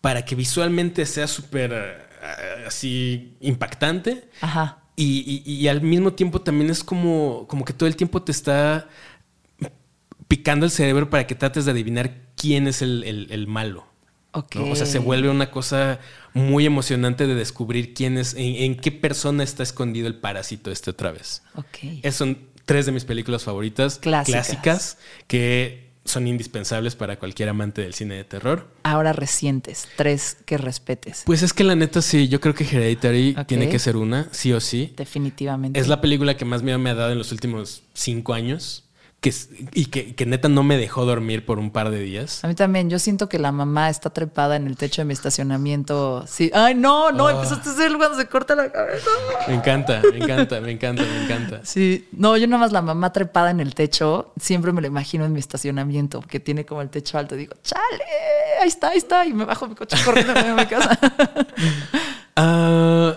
para que visualmente sea súper eh, así impactante. Ajá. Y, y- y al mismo tiempo también es como, como que todo el tiempo te está picando el cerebro para que trates de adivinar quién es el, el- el malo. Ok. ¿no? O sea, se vuelve una cosa muy emocionante de descubrir quién es, en, en qué persona está escondido el parásito este otra vez. Ok. Esas son tres de mis películas favoritas Clásicas. clásicas que son indispensables para cualquier amante del cine de terror. Ahora recientes, tres que respetes. Pues es que la neta sí, yo creo que Hereditary tiene que ser una, sí o sí. Definitivamente. Es la película que más miedo me ha dado en los últimos cinco años que, y que, que neta no me dejó dormir por un par de días. A mí también, yo siento que la mamá está trepada en el techo de mi estacionamiento. Sí. Ay, no, no, Ah. empezaste a hacer cuando se corta la cabeza. Me encanta, me encanta, me encanta, me encanta. *laughs* Sí, no, yo nada más la mamá trepada en el techo, siempre me lo imagino en mi estacionamiento, que tiene como el techo alto. Digo, chale, ahí está, ahí está. Y me bajo mi coche corriendo a mi casa. *laughs* Ah,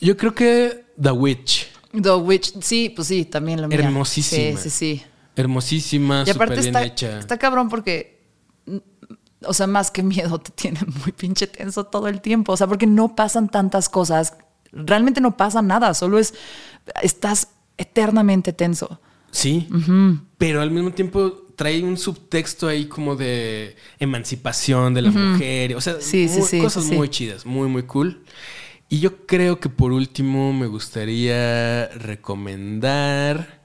yo creo que The Witch. The Witch, sí, pues sí, también lo mía. Hermosísima. Sí, sí, sí. Hermosísima, Y aparte bien está, hecha. está cabrón porque, mm, o sea, más que miedo, te tiene *laughs* muy pinche tenso todo el tiempo. O sea, porque no pasan tantas cosas. Realmente no pasa nada, solo es, estás eternamente tenso. Sí, pero al mismo tiempo trae un subtexto ahí como de emancipación de la mujer. O sea, Sí, sí, muy- sí, cosas sí. muy chidas, muy, muy cool. Y yo creo que por último me gustaría recomendar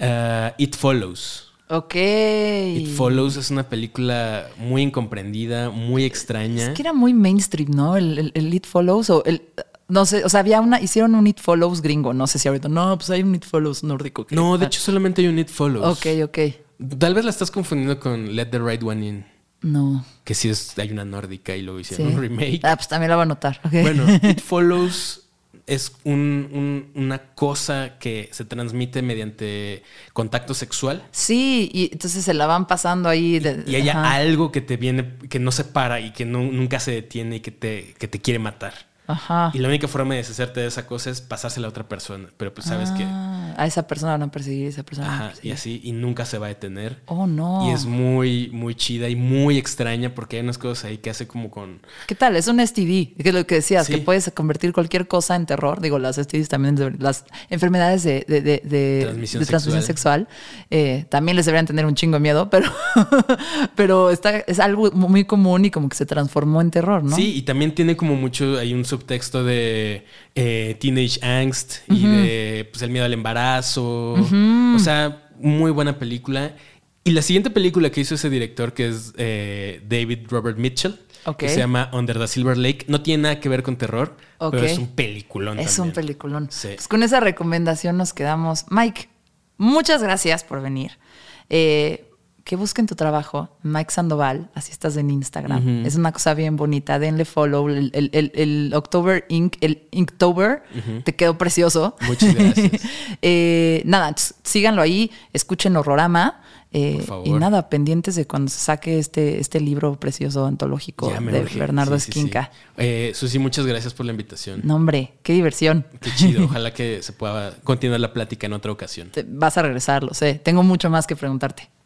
ah, It Follows. Ok. It Follows es una película muy incomprendida, muy extraña. Es que era muy mainstream, ¿no? El, el, el It Follows o el... No sé, o sea, había una, hicieron un It Follows gringo, no sé si ahorita, no, pues hay un It Follows nórdico. que- No, de hecho solamente hay un It Follows. Ok, ok. Tal vez la estás confundiendo con Let the Right One In, No. que sí es, hay una nórdica y luego Sí. hicieron un remake. Ah, pues también la voy a anotar. ok. Bueno, It *laughs* Follows es un- un- una cosa que se transmite mediante contacto sexual. Sí, y entonces se la van pasando ahí. de- Y hay algo que te viene, que no se para y que no- nunca se detiene y que te, que te quiere matar. Ajá. Y la única forma de deshacerte de esa cosa es pasársela a otra persona. Pero pues sabes que. Ah, a esa persona van a perseguir, esa persona van a Ajá, y perseguir. así, y nunca se va a detener. Oh, no. Y es muy, muy chida y muy extraña porque hay unas cosas ahí que hace como con. ¿Qué tal? Es un STD, que es lo que decías, Sí. que puedes convertir cualquier cosa en terror. Digo, las STDs también, las enfermedades de, de- de- de- Transmisión transmisión sexual. sexual, eh, también les deberían tener un chingo de miedo, *laughs* pero, pero está, es algo muy común y como que se transformó en terror, ¿no? Sí, y también tiene como mucho, hay un subtexto de eh, teenage angst y de pues, el miedo al embarazo. O sea, muy buena película. Y la siguiente película que hizo ese director, que es eh, David Robert Mitchell, que se llama Under the Silver Lake, no tiene nada que ver con terror, pero es un peliculón. Es también. un peliculón. Sí. Pues con esa recomendación nos quedamos. Mike, muchas gracias por venir. Eh, que busquen tu trabajo, Mike Sandoval, así estás en Instagram. Es una cosa bien bonita. Denle follow. El, el, el- el October Ink, el Inktober, te quedó precioso. Muchas gracias. *laughs* Eh, nada, síganlo ahí, escuchen Horrorama. eh, Por favor. y nada, pendientes de cuando se saque este, este libro precioso antológico de urge. Bernardo Sí, sí, sí. Esquinca. Eh, Susi, muchas gracias por la invitación. No, hombre, qué diversión. Qué chido. *laughs* Ojalá que se pueda continuar la plática en otra ocasión. Te- vas a regresar, lo sé. Tengo mucho más que preguntarte.